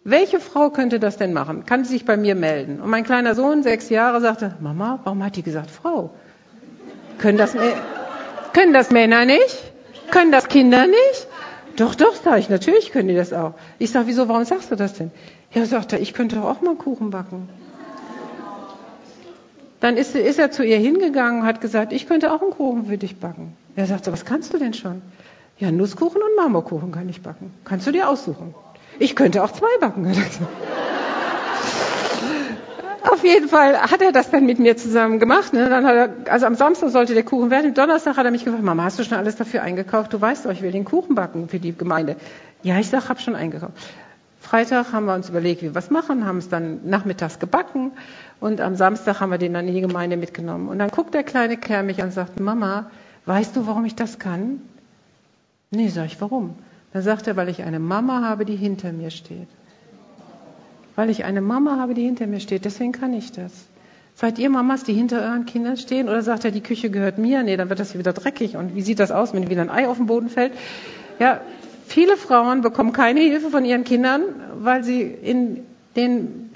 Welche Frau könnte das denn machen? Kann sie sich bei mir melden? Und mein kleiner Sohn, sechs Jahre, sagte, Mama, warum hat die gesagt Frau? Können das, können das Männer nicht? Können das Kinder nicht? Doch, doch, sage ich, natürlich können die das auch. Ich sage, wieso, warum sagst du das denn? Ja, sagt er, ich könnte doch auch mal Kuchen backen. Dann ist, ist er zu ihr hingegangen und hat gesagt, ich könnte auch einen Kuchen für dich backen. Er sagte, was kannst du denn schon? Ja, Nusskuchen und Marmorkuchen kann ich backen. Kannst du dir aussuchen. Ich könnte auch zwei backen. Auf jeden Fall hat er das dann mit mir zusammen gemacht. Ne? Dann hat er, also am Samstag sollte der Kuchen werden. Donnerstag hat er mich gefragt, Mama, hast du schon alles dafür eingekauft? Du weißt doch, ich will den Kuchen backen für die Gemeinde. Ja, ich sag, hab schon eingekauft. Freitag haben wir uns überlegt, wie wir was machen, haben es dann nachmittags gebacken und am Samstag haben wir den dann in die Gemeinde mitgenommen. Und dann guckt der kleine Kerl mich an und sagt, Mama, weißt du, warum ich das kann? Nee, sag ich, warum? Dann sagt er, weil ich eine Mama habe, die hinter mir steht. Weil ich eine Mama habe, die hinter mir steht. Deswegen kann ich das. Seid ihr Mamas, die hinter euren Kindern stehen? Oder sagt er, die Küche gehört mir? Nee, dann wird das hier wieder dreckig. Und wie sieht das aus, wenn wieder ein Ei auf den Boden fällt? Ja, viele Frauen bekommen keine Hilfe von ihren Kindern, weil sie in den,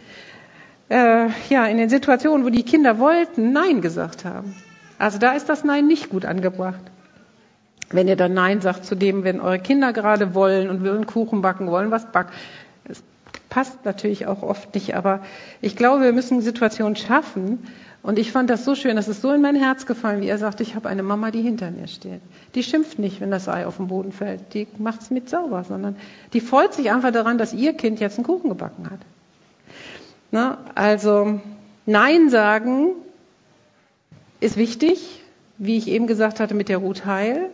äh, ja, in den Situationen, wo die Kinder wollten, Nein gesagt haben. Also da ist das Nein nicht gut angebracht. Wenn ihr dann Nein sagt zu dem, wenn eure Kinder gerade wollen und wollen Kuchen backen, wollen was backen. Das passt natürlich auch oft nicht, aber ich glaube, wir müssen Situationen schaffen. Und ich fand das so schön, das ist so in mein Herz gefallen, wie er sagt, ich habe eine Mama, die hinter mir steht. Die schimpft nicht, wenn das Ei auf den Boden fällt. Die macht es mit sauber, sondern die freut sich einfach daran, dass ihr Kind jetzt einen Kuchen gebacken hat. Na, also Nein sagen ist wichtig, wie ich eben gesagt hatte mit der Ruth Heil.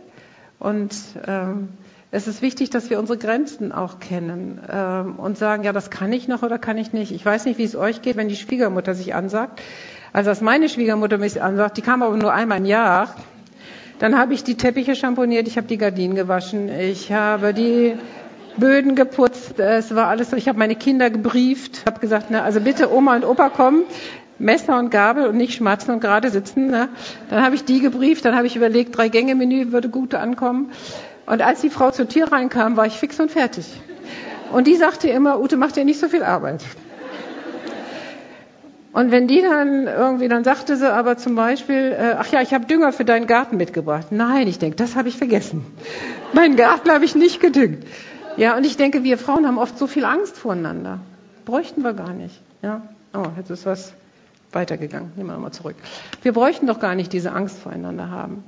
Und ähm, es ist wichtig, dass wir unsere Grenzen auch kennen ähm, und sagen, ja, das kann ich noch oder kann ich nicht. Ich weiß nicht, wie es euch geht, wenn die Schwiegermutter sich ansagt. Also als meine Schwiegermutter mich ansagt, die kam aber nur einmal im Jahr, dann habe ich die Teppiche champoniert, ich habe die Gardinen gewaschen, ich habe die Böden geputzt, es war alles so. Ich habe meine Kinder gebrieft, habe gesagt, na, also bitte Oma und Opa kommen, Messer und Gabel und nicht schmatzen und gerade sitzen. Ne? Dann habe ich die gebrieft, dann habe ich überlegt, drei Gänge Menü würde gut ankommen. Und als die Frau zur Tür reinkam, war ich fix und fertig. Und die sagte immer, Ute, mach dir nicht so viel Arbeit. Und wenn die dann irgendwie, dann sagte sie aber zum Beispiel, äh, ach ja, ich habe Dünger für deinen Garten mitgebracht. Nein, ich denke, das habe ich vergessen. Meinen Garten habe ich nicht gedüngt. Ja, und ich denke, wir Frauen haben oft so viel Angst voreinander. Bräuchten wir gar nicht. Ja. Oh, jetzt ist was weitergegangen. Nehmen wir nochmal zurück. Wir bräuchten doch gar nicht diese Angst voreinander haben.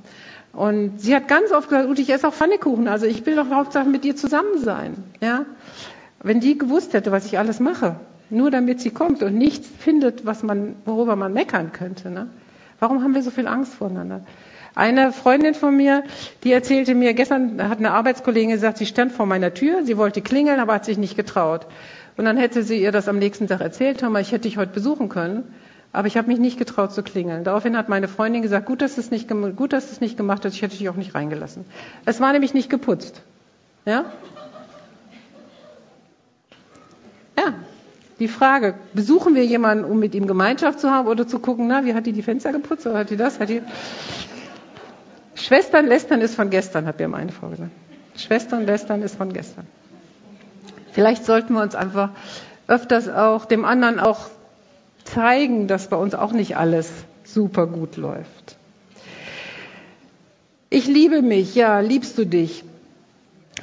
Und sie hat ganz oft gesagt, Ute, ich esse auch Pfannekuchen. Also ich will doch Hauptsache mit dir zusammen sein. Ja. Wenn die gewusst hätte, was ich alles mache, nur damit sie kommt und nichts findet, was man, worüber man meckern könnte. Ne? Warum haben wir so viel Angst voreinander? Eine Freundin von mir, die erzählte mir, gestern hat eine Arbeitskollegin gesagt, sie stand vor meiner Tür, sie wollte klingeln, aber hat sich nicht getraut. Und dann hätte sie ihr das am nächsten Tag erzählt, Thomas, ich hätte dich heute besuchen können, aber ich habe mich nicht getraut zu klingeln. Daraufhin hat meine Freundin gesagt, gut, dass es nicht, gut, dass es nicht gemacht hast, ich hätte dich auch nicht reingelassen. Es war nämlich nicht geputzt. Ja? Ja, die Frage, besuchen wir jemanden, um mit ihm Gemeinschaft zu haben oder zu gucken, na, wie hat die die Fenster geputzt oder hat die das, hat die... Schwestern lästern ist von gestern, hat mir meine Frau gesagt. Schwestern lästern ist von gestern. Vielleicht sollten wir uns einfach öfters auch dem anderen auch zeigen, dass bei uns auch nicht alles super gut läuft. Ich liebe mich, ja, liebst du dich?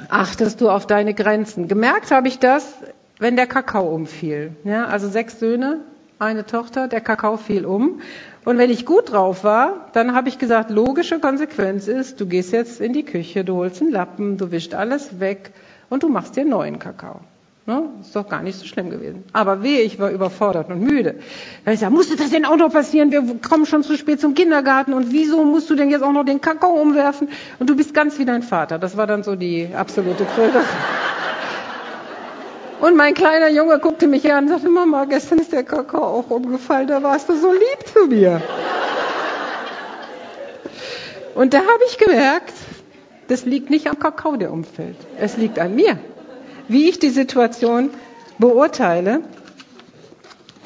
Achtest du auf deine Grenzen? Gemerkt habe ich das wenn der Kakao umfiel. Ja, also sechs Söhne, eine Tochter, der Kakao fiel um. Und wenn ich gut drauf war, dann habe ich gesagt, logische Konsequenz ist, du gehst jetzt in die Küche, du holst einen Lappen, du wischst alles weg und du machst dir neuen Kakao. Ne? Ist doch gar nicht so schlimm gewesen. Aber weh, ich war überfordert und müde. Da ich gesagt, musste das denn auch noch passieren? Wir kommen schon zu spät zum Kindergarten und wieso musst du denn jetzt auch noch den Kakao umwerfen? Und du bist ganz wie dein Vater. Das war dann so die absolute Kröte. Und mein kleiner Junge guckte mich an und sagte, Mama, gestern ist der Kakao auch umgefallen, da warst du so lieb zu mir. Und da habe ich gemerkt, das liegt nicht am Kakao, der umfällt. Es liegt an mir. Wie ich die Situation beurteile.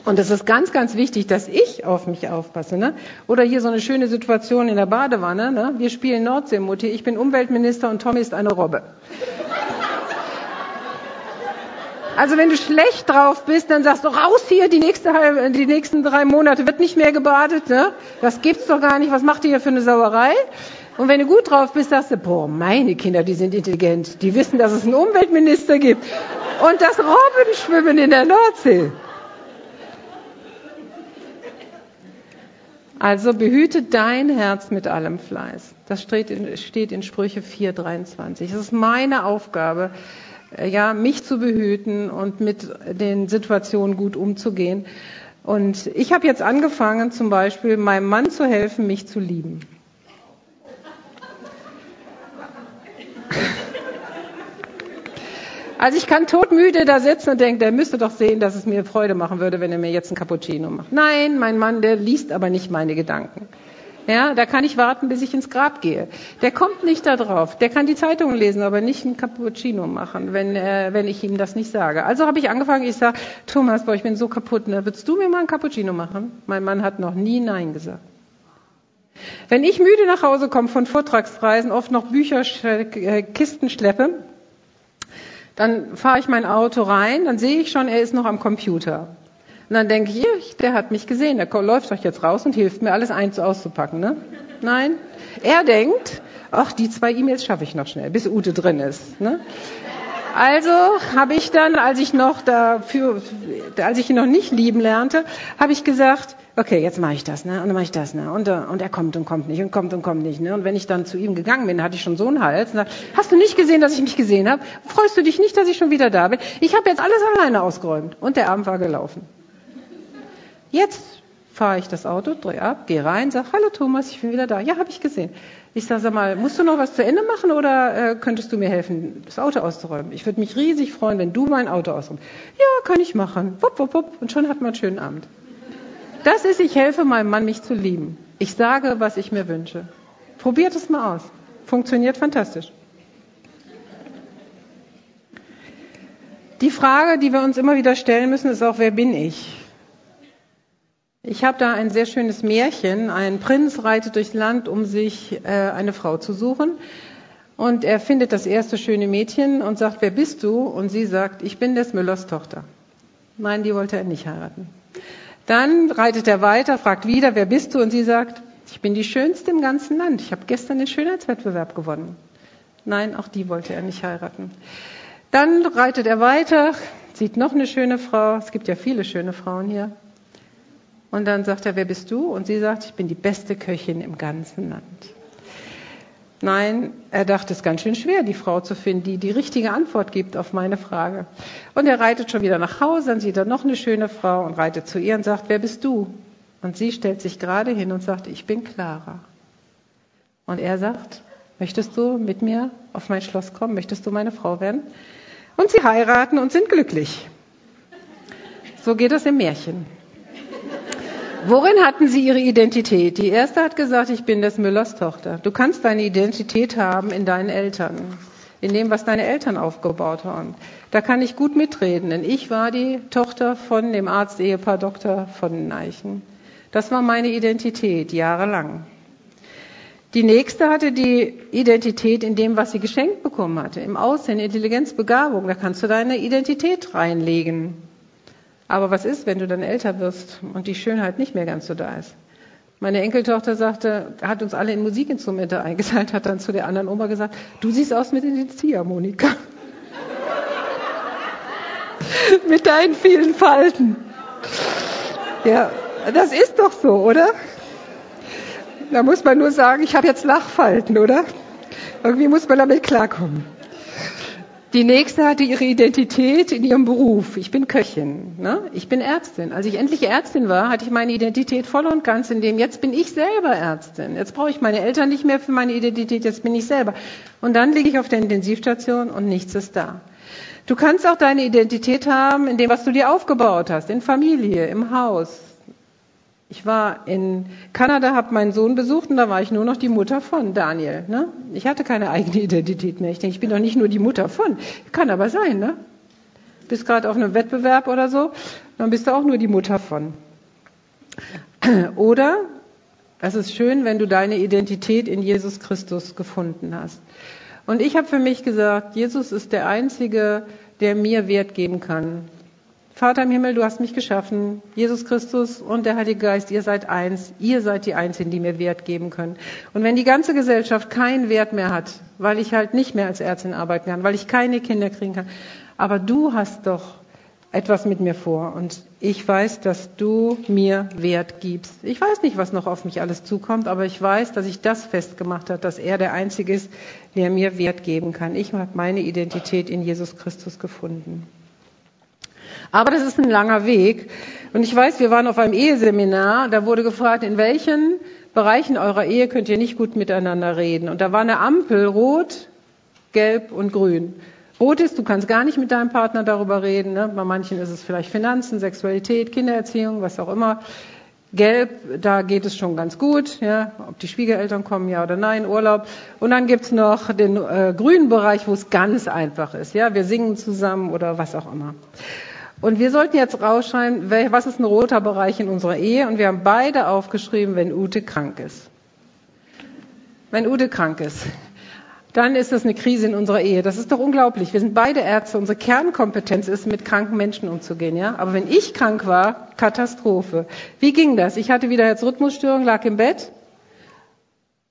Und es ist ganz, ganz wichtig, dass ich auf mich aufpasse. Ne? Oder hier so eine schöne Situation in der Badewanne. Ne? Wir spielen Nordseemutti. Ich bin Umweltminister und Tommy ist eine Robbe. Also wenn du schlecht drauf bist, dann sagst du raus hier, die, nächste, die nächsten drei Monate wird nicht mehr gebadet. Ne? Das gibt's doch gar nicht. Was macht ihr hier für eine Sauerei? Und wenn du gut drauf bist, sagst du, boah, meine Kinder, die sind intelligent. Die wissen, dass es einen Umweltminister gibt. Und das Robben schwimmen in der Nordsee. Also behüte dein Herz mit allem Fleiß. Das steht in, steht in Sprüche 4,23. Das ist meine Aufgabe, äh, ja, mich zu behüten und mit den Situationen gut umzugehen. Und ich habe jetzt angefangen, zum Beispiel meinem Mann zu helfen, mich zu lieben. Also ich kann todmüde da sitzen und denke, der müsste doch sehen, dass es mir Freude machen würde, wenn er mir jetzt einen Cappuccino macht. Nein, mein Mann, der liest aber nicht meine Gedanken. Ja, da kann ich warten, bis ich ins Grab gehe. Der kommt nicht da drauf. Der kann die Zeitung lesen, aber nicht ein Cappuccino machen, wenn, äh, wenn ich ihm das nicht sage. Also habe ich angefangen, ich sage, Thomas, boah, ich bin so kaputt, ne? würdest du mir mal ein Cappuccino machen? Mein Mann hat noch nie Nein gesagt. Wenn ich müde nach Hause komme von Vortragsreisen, oft noch Bücher, äh, Kisten schleppe, dann fahre ich mein Auto rein, dann sehe ich schon, er ist noch am Computer. Und dann denke ich, der hat mich gesehen, der läuft doch jetzt raus und hilft mir, alles eins auszupacken. Ne? Nein, Er denkt, ach, die zwei E-Mails schaffe ich noch schnell, bis Ute drin ist. Ne? Also habe ich dann, als ich noch dafür, als ich ihn noch nicht lieben lernte, habe ich gesagt, okay, jetzt mache ich das, ne? Und dann mache ich das, ne? Und, äh, und er kommt und kommt nicht und kommt und kommt nicht, ne? Und wenn ich dann zu ihm gegangen bin, hatte ich schon so einen Hals. Und Hast du nicht gesehen, dass ich mich gesehen habe? Freust du dich nicht, dass ich schon wieder da bin? Ich habe jetzt alles alleine ausgeräumt. Und der Abend war gelaufen. Jetzt fahre ich das Auto, drehe ab, gehe rein, sage, hallo Thomas, ich bin wieder da. Ja, habe ich gesehen. Ich sage, sag mal, musst du noch was zu Ende machen oder äh, könntest du mir helfen, das Auto auszuräumen? Ich würde mich riesig freuen, wenn du mein Auto ausräumst. Ja, kann ich machen. Wupp, wupp, wupp. Und schon hat man einen schönen Abend. Das ist, ich helfe meinem Mann, mich zu lieben. Ich sage, was ich mir wünsche. Probiert es mal aus. Funktioniert fantastisch. Die Frage, die wir uns immer wieder stellen müssen, ist auch, wer bin ich? Ich habe da ein sehr schönes Märchen. Ein Prinz reitet durchs Land, um sich äh, eine Frau zu suchen. Und er findet das erste schöne Mädchen und sagt, wer bist du? Und sie sagt, ich bin des Müllers Tochter. Nein, die wollte er nicht heiraten. Dann reitet er weiter, fragt wieder, wer bist du? Und sie sagt, ich bin die Schönste im ganzen Land. Ich habe gestern den Schönheitswettbewerb gewonnen. Nein, auch die wollte er nicht heiraten. Dann reitet er weiter, sieht noch eine schöne Frau. Es gibt ja viele schöne Frauen hier. Und dann sagt er, wer bist du? Und sie sagt, ich bin die beste Köchin im ganzen Land. Nein, er dachte, es ist ganz schön schwer, die Frau zu finden, die die richtige Antwort gibt auf meine Frage. Und er reitet schon wieder nach Hause, dann sieht er noch eine schöne Frau und reitet zu ihr und sagt, wer bist du? Und sie stellt sich gerade hin und sagt, ich bin Clara. Und er sagt, möchtest du mit mir auf mein Schloss kommen? Möchtest du meine Frau werden? Und sie heiraten und sind glücklich. So geht es im Märchen. Worin hatten sie ihre Identität? Die erste hat gesagt, ich bin des Müllers Tochter. Du kannst deine Identität haben in deinen Eltern, in dem, was deine Eltern aufgebaut haben. Da kann ich gut mitreden, denn ich war die Tochter von dem Arzt-Ehepaar Dr. von den Eichen. Das war meine Identität, jahrelang. Die nächste hatte die Identität in dem, was sie geschenkt bekommen hatte, im Aussehen, Intelligenz, Begabung. Da kannst du deine Identität reinlegen. Aber was ist, wenn du dann älter wirst und die Schönheit nicht mehr ganz so da ist? Meine Enkeltochter sagte, hat uns alle in Musikinstrumente eingeteilt, hat dann zu der anderen Oma gesagt, du siehst aus mit den Ziehharmonika. mit deinen vielen Falten. Ja, das ist doch so, oder? Da muss man nur sagen, ich habe jetzt Lachfalten, oder? Irgendwie muss man damit klarkommen. Die nächste hatte ihre Identität in ihrem Beruf. Ich bin Köchin. Ne? Ich bin Ärztin. Als ich endlich Ärztin war, hatte ich meine Identität voll und ganz in dem, jetzt bin ich selber Ärztin. Jetzt brauche ich meine Eltern nicht mehr für meine Identität, jetzt bin ich selber. Und dann liege ich auf der Intensivstation und nichts ist da. Du kannst auch deine Identität haben in dem, was du dir aufgebaut hast, in Familie, im Haus, ich war in Kanada, habe meinen Sohn besucht und da war ich nur noch die Mutter von Daniel. Ne? Ich hatte keine eigene Identität mehr. Ich denke, ich bin doch nicht nur die Mutter von. Kann aber sein, ne? Bist gerade auf einem Wettbewerb oder so, dann bist du auch nur die Mutter von. Oder es ist schön, wenn du deine Identität in Jesus Christus gefunden hast. Und ich habe für mich gesagt, Jesus ist der Einzige, der mir Wert geben kann. Vater im Himmel, du hast mich geschaffen, Jesus Christus und der Heilige Geist, ihr seid eins, ihr seid die Einzigen, die mir Wert geben können. Und wenn die ganze Gesellschaft keinen Wert mehr hat, weil ich halt nicht mehr als Ärztin arbeiten kann, weil ich keine Kinder kriegen kann, aber du hast doch etwas mit mir vor und ich weiß, dass du mir Wert gibst. Ich weiß nicht, was noch auf mich alles zukommt, aber ich weiß, dass ich das festgemacht habe, dass er der Einzige ist, der mir Wert geben kann. Ich habe meine Identität in Jesus Christus gefunden. Aber das ist ein langer Weg. Und ich weiß, wir waren auf einem Eheseminar, da wurde gefragt, in welchen Bereichen eurer Ehe könnt ihr nicht gut miteinander reden. Und da war eine Ampel rot, gelb und grün. Rot ist, du kannst gar nicht mit deinem Partner darüber reden. Ne? Bei manchen ist es vielleicht Finanzen, Sexualität, Kindererziehung, was auch immer. Gelb, da geht es schon ganz gut, ja, ob die Schwiegereltern kommen, ja oder nein, Urlaub. Und dann gibt's noch den äh, grünen Bereich, wo es ganz einfach ist, ja, wir singen zusammen oder was auch immer. Und wir sollten jetzt rausschreiben, was ist ein roter Bereich in unserer Ehe? Und wir haben beide aufgeschrieben, wenn Ute krank ist. Wenn Ute krank ist, dann ist das eine Krise in unserer Ehe. Das ist doch unglaublich. Wir sind beide Ärzte. Unsere Kernkompetenz ist, mit kranken Menschen umzugehen, ja. Aber wenn ich krank war, Katastrophe. Wie ging das? Ich hatte wieder Herzrhythmusstörung, lag im Bett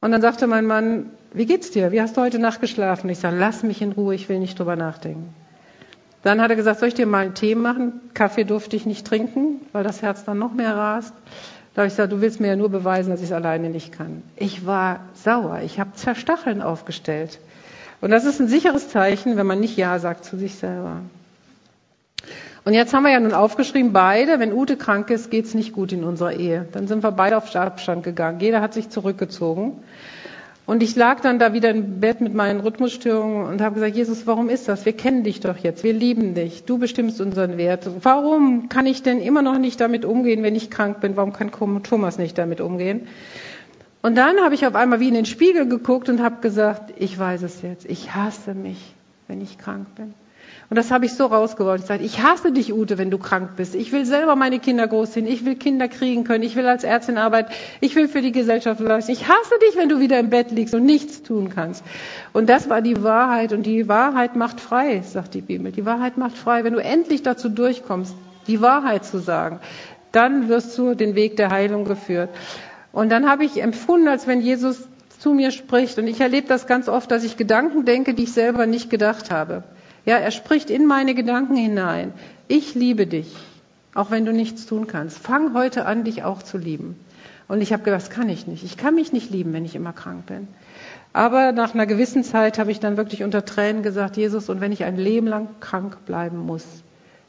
Und dann sagte mein Mann, wie geht's dir? Wie hast du heute Nacht geschlafen? Ich sage, lass mich in Ruhe, ich will nicht drüber nachdenken. Dann hat er gesagt, soll ich dir mal einen Tee machen? Kaffee durfte ich nicht trinken, weil das Herz dann noch mehr rast. Da habe ich gesagt, du willst mir ja nur beweisen, dass ich es alleine nicht kann. Ich war sauer. Ich habe Zerstacheln aufgestellt. Und das ist ein sicheres Zeichen, wenn man nicht Ja sagt zu sich selber. Und jetzt haben wir ja nun aufgeschrieben, beide, wenn Ute krank ist, geht's nicht gut in unserer Ehe. Dann sind wir beide auf Abstand gegangen. Jeder hat sich zurückgezogen. Und ich lag dann da wieder im Bett mit meinen Rhythmusstörungen und habe gesagt, Jesus, warum ist das? Wir kennen dich doch jetzt, wir lieben dich, du bestimmst unseren Wert. Warum kann ich denn immer noch nicht damit umgehen, wenn ich krank bin? Warum kann Thomas nicht damit umgehen? Und dann habe ich auf einmal wie in den Spiegel geguckt und habe gesagt, ich weiß es jetzt, ich hasse mich, wenn ich krank bin. Und das habe ich so rausgewollt. Ich sage, ich hasse dich, Ute, wenn du krank bist. Ich will selber meine Kinder großziehen. Ich will Kinder kriegen können. Ich will als Ärztin arbeiten. Ich will für die Gesellschaft leisten. Ich hasse dich, wenn du wieder im Bett liegst und nichts tun kannst. Und das war die Wahrheit. Und die Wahrheit macht frei, sagt die Bibel. Die Wahrheit macht frei. Wenn du endlich dazu durchkommst, die Wahrheit zu sagen, dann wirst du den Weg der Heilung geführt. Und dann habe ich empfunden, als wenn Jesus zu mir spricht. Und ich erlebe das ganz oft, dass ich Gedanken denke, die ich selber nicht gedacht habe. Ja, er spricht in meine Gedanken hinein. Ich liebe dich, auch wenn du nichts tun kannst. Fang heute an, dich auch zu lieben. Und ich habe gedacht, das kann ich nicht. Ich kann mich nicht lieben, wenn ich immer krank bin. Aber nach einer gewissen Zeit habe ich dann wirklich unter Tränen gesagt, Jesus, und wenn ich ein Leben lang krank bleiben muss,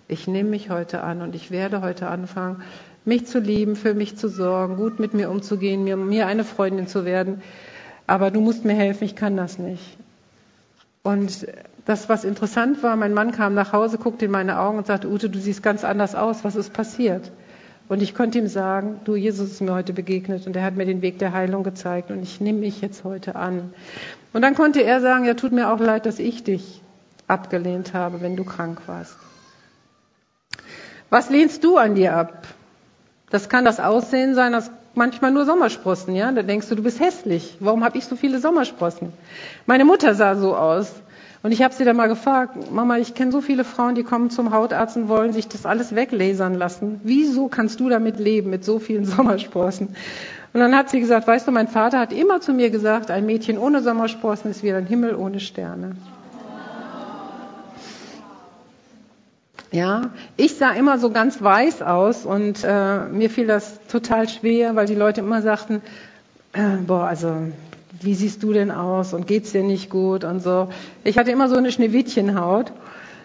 ich nehme mich heute an und ich werde heute anfangen, mich zu lieben, für mich zu sorgen, gut mit mir umzugehen, mir, mir eine Freundin zu werden. Aber du musst mir helfen, ich kann das nicht. Und das, was interessant war, mein Mann kam nach Hause, guckte in meine Augen und sagte, Ute, du siehst ganz anders aus, was ist passiert? Und ich konnte ihm sagen, du, Jesus ist mir heute begegnet und er hat mir den Weg der Heilung gezeigt und ich nehme mich jetzt heute an. Und dann konnte er sagen, ja, tut mir auch leid, dass ich dich abgelehnt habe, wenn du krank warst. Was lehnst du an dir ab? Das kann das Aussehen sein, das manchmal nur Sommersprossen, ja? Da denkst du, du bist hässlich. Warum habe ich so viele Sommersprossen? Meine Mutter sah so aus. Und ich habe sie dann mal gefragt, Mama, ich kenne so viele Frauen, die kommen zum Hautarzt und wollen sich das alles weglasern lassen. Wieso kannst du damit leben, mit so vielen Sommersprossen? Und dann hat sie gesagt, weißt du, mein Vater hat immer zu mir gesagt, ein Mädchen ohne Sommersprossen ist wie ein Himmel ohne Sterne. Ja, ich sah immer so ganz weiß aus und äh, mir fiel das total schwer, weil die Leute immer sagten, äh, boah, also wie siehst du denn aus und geht's dir nicht gut und so. Ich hatte immer so eine Schneewittchenhaut.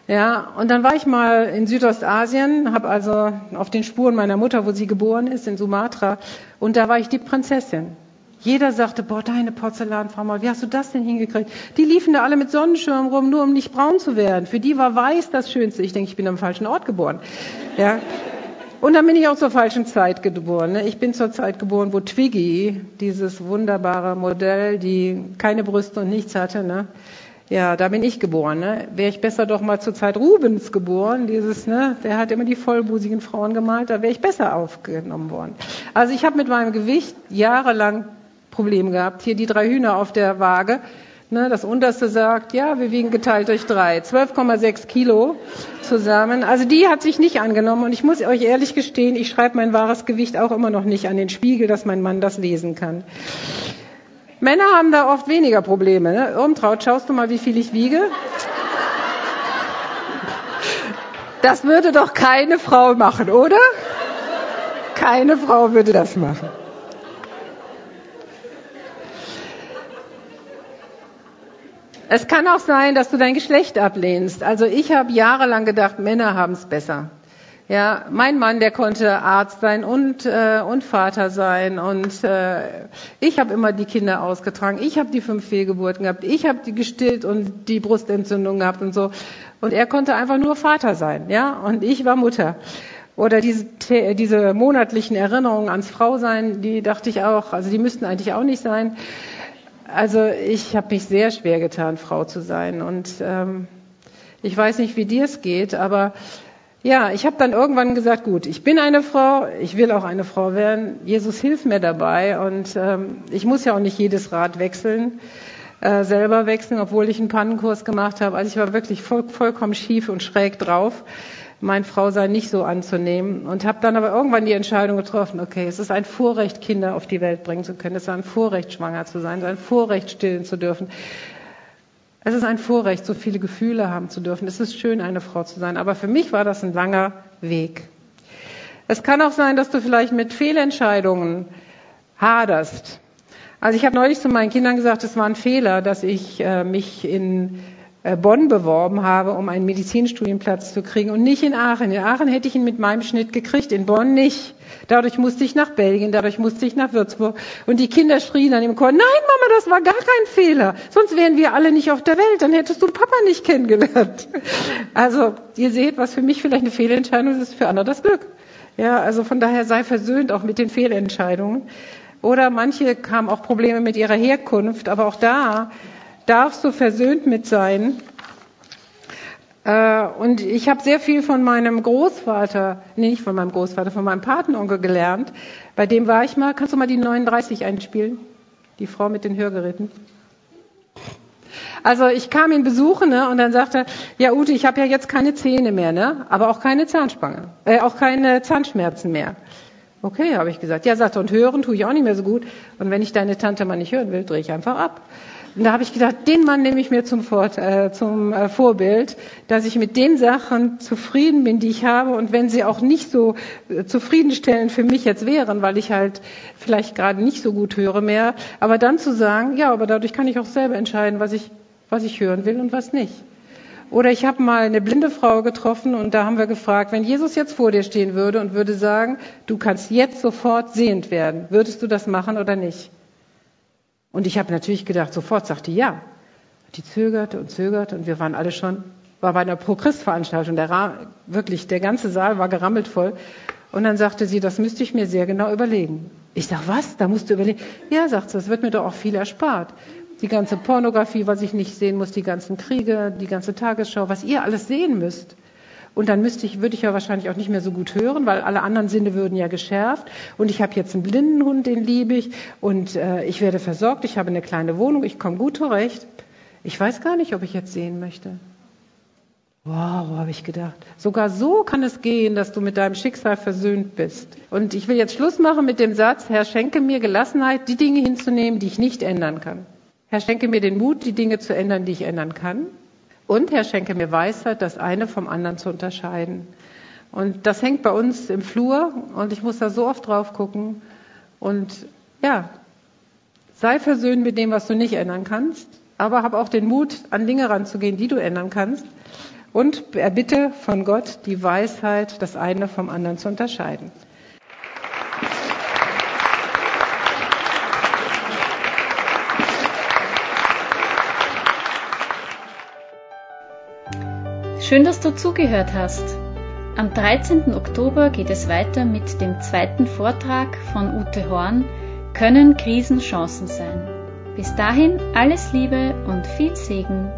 Ja, und dann war ich mal in Südostasien, habe also auf den Spuren meiner Mutter, wo sie geboren ist, in Sumatra, und da war ich die Prinzessin. Jeder sagte, boah, deine Porzellanfrau mal, wie hast du das denn hingekriegt? Die liefen da alle mit Sonnenschirm rum, nur um nicht braun zu werden. Für die war weiß das Schönste. Ich denke, ich bin am falschen Ort geboren. Ja. Und dann bin ich auch zur falschen Zeit geboren. Ne? Ich bin zur Zeit geboren, wo Twiggy, dieses wunderbare Modell, die keine Brüste und nichts hatte, ne? Ja, da bin ich geboren. Ne? Wäre ich besser doch mal zur Zeit Rubens geboren, dieses, ne, der hat immer die vollbusigen Frauen gemalt, da wäre ich besser aufgenommen worden. Also ich habe mit meinem Gewicht jahrelang Probleme gehabt. Hier die drei Hühner auf der Waage. Ne, das unterste sagt, ja, wir wiegen geteilt durch drei, 12,6 Kilo zusammen. Also die hat sich nicht angenommen und ich muss euch ehrlich gestehen, ich schreibe mein wahres Gewicht auch immer noch nicht an den Spiegel, dass mein Mann das lesen kann. Männer haben da oft weniger Probleme. Ne? Irmtraut, schaust du mal, wie viel ich wiege? Das würde doch keine Frau machen, oder? Keine Frau würde das machen. Es kann auch sein, dass du dein Geschlecht ablehnst. Also ich habe jahrelang gedacht, Männer haben es besser. Ja, mein Mann, der konnte Arzt sein und äh, und Vater sein und äh, ich habe immer die Kinder ausgetragen. Ich habe die fünf Fehlgeburten gehabt. Ich habe die gestillt und die Brustentzündung gehabt und so. Und er konnte einfach nur Vater sein, ja. Und ich war Mutter. Oder diese, diese monatlichen Erinnerungen ans Frausein, die dachte ich auch, also die müssten eigentlich auch nicht sein. Also ich habe mich sehr schwer getan, Frau zu sein. Und ähm, ich weiß nicht, wie dir es geht, aber ja, ich habe dann irgendwann gesagt, gut, ich bin eine Frau, ich will auch eine Frau werden. Jesus hilft mir dabei und ähm, ich muss ja auch nicht jedes Rad wechseln. äh, selber wechseln, obwohl ich einen Pannenkurs gemacht habe. Also ich war wirklich voll, vollkommen schief und schräg drauf. Mein Frau sei nicht so anzunehmen und habe dann aber irgendwann die Entscheidung getroffen, okay, es ist ein Vorrecht, Kinder auf die Welt bringen zu können. Es ist ein Vorrecht, schwanger zu sein. Es ist ein Vorrecht, stillen zu dürfen. Es ist ein Vorrecht, so viele Gefühle haben zu dürfen. Es ist schön, eine Frau zu sein. Aber für mich war das ein langer Weg. Es kann auch sein, dass du vielleicht mit Fehlentscheidungen haderst. Also ich habe neulich zu meinen Kindern gesagt, es war ein Fehler, dass ich äh, mich in Bonn beworben habe, um einen Medizinstudienplatz zu kriegen und nicht in Aachen. In Aachen hätte ich ihn mit meinem Schnitt gekriegt, in Bonn nicht. Dadurch musste ich nach Belgien, dadurch musste ich nach Würzburg. Und die Kinder schrien dann im Chor, nein Mama, das war gar kein Fehler. Sonst wären wir alle nicht auf der Welt, dann hättest du Papa nicht kennengelernt. Also ihr seht, was für mich vielleicht eine Fehlentscheidung ist, ist für andere das Glück. Ja, also von daher sei versöhnt auch mit den Fehlentscheidungen. Oder manche haben auch Probleme mit ihrer Herkunft, aber auch da darfst du versöhnt mit sein. Äh, und ich habe sehr viel von meinem Großvater, nee, nicht von meinem Großvater, von meinem Patenonkel gelernt. Bei dem war ich mal, kannst du mal die 39 einspielen? Die Frau mit den Hörgeräten. Also ich kam ihn besuchen ne, und dann sagte er, ja Ute, ich habe ja jetzt keine Zähne mehr, ne, aber auch keine Zahnspange, äh, auch keine Zahnschmerzen mehr. Okay, habe ich gesagt. Ja, sagte und hören tue ich auch nicht mehr so gut. Und wenn ich deine Tante mal nicht hören will, drehe ich einfach ab. Und da habe ich gedacht, den Mann nehme ich mir zum, Vor äh, zum äh, Vorbild, dass ich mit den Sachen zufrieden bin, die ich habe. Und wenn sie auch nicht so äh, zufriedenstellend für mich jetzt wären, weil ich halt vielleicht gerade nicht so gut höre mehr, aber dann zu sagen, ja, aber dadurch kann ich auch selber entscheiden, was ich, was ich hören will und was nicht. Oder ich habe mal eine blinde Frau getroffen und da haben wir gefragt, wenn Jesus jetzt vor dir stehen würde und würde sagen, du kannst jetzt sofort sehend werden, würdest du das machen oder nicht? Und ich habe natürlich gedacht, sofort sagte ja. Die zögerte und zögerte und wir waren alle schon, war bei einer Pro-Christ-Veranstaltung, der wirklich, der ganze Saal war gerammelt voll. Und dann sagte sie, das müsste ich mir sehr genau überlegen. Ich sag, was? Da musst du überlegen. Ja, sagt sie, das wird mir doch auch viel erspart. Die ganze Pornografie, was ich nicht sehen muss, die ganzen Kriege, die ganze Tagesschau, was ihr alles sehen müsst. Und dann müsste ich, würde ich ja wahrscheinlich auch nicht mehr so gut hören, weil alle anderen Sinne würden ja geschärft. Und ich habe jetzt einen blinden Hund, den liebe ich. Und äh, ich werde versorgt. Ich habe eine kleine Wohnung. Ich komme gut zurecht. Ich weiß gar nicht, ob ich jetzt sehen möchte. Wow, habe ich gedacht. Sogar so kann es gehen, dass du mit deinem Schicksal versöhnt bist. Und ich will jetzt Schluss machen mit dem Satz, Herr, schenke mir Gelassenheit, die Dinge hinzunehmen, die ich nicht ändern kann. Herr, schenke mir den Mut, die Dinge zu ändern, die ich ändern kann. Und Herr, schenke mir Weisheit, das eine vom anderen zu unterscheiden. Und das hängt bei uns im Flur und ich muss da so oft drauf gucken. Und ja, sei versöhnt mit dem, was du nicht ändern kannst, aber hab auch den Mut, an Dinge ranzugehen, die du ändern kannst. Und erbitte von Gott die Weisheit, das eine vom anderen zu unterscheiden. Schön, dass du zugehört hast. Am 13. Oktober geht es weiter mit dem zweiten Vortrag von Ute Horn, Können Krisen Chancen sein? Bis dahin alles Liebe und viel Segen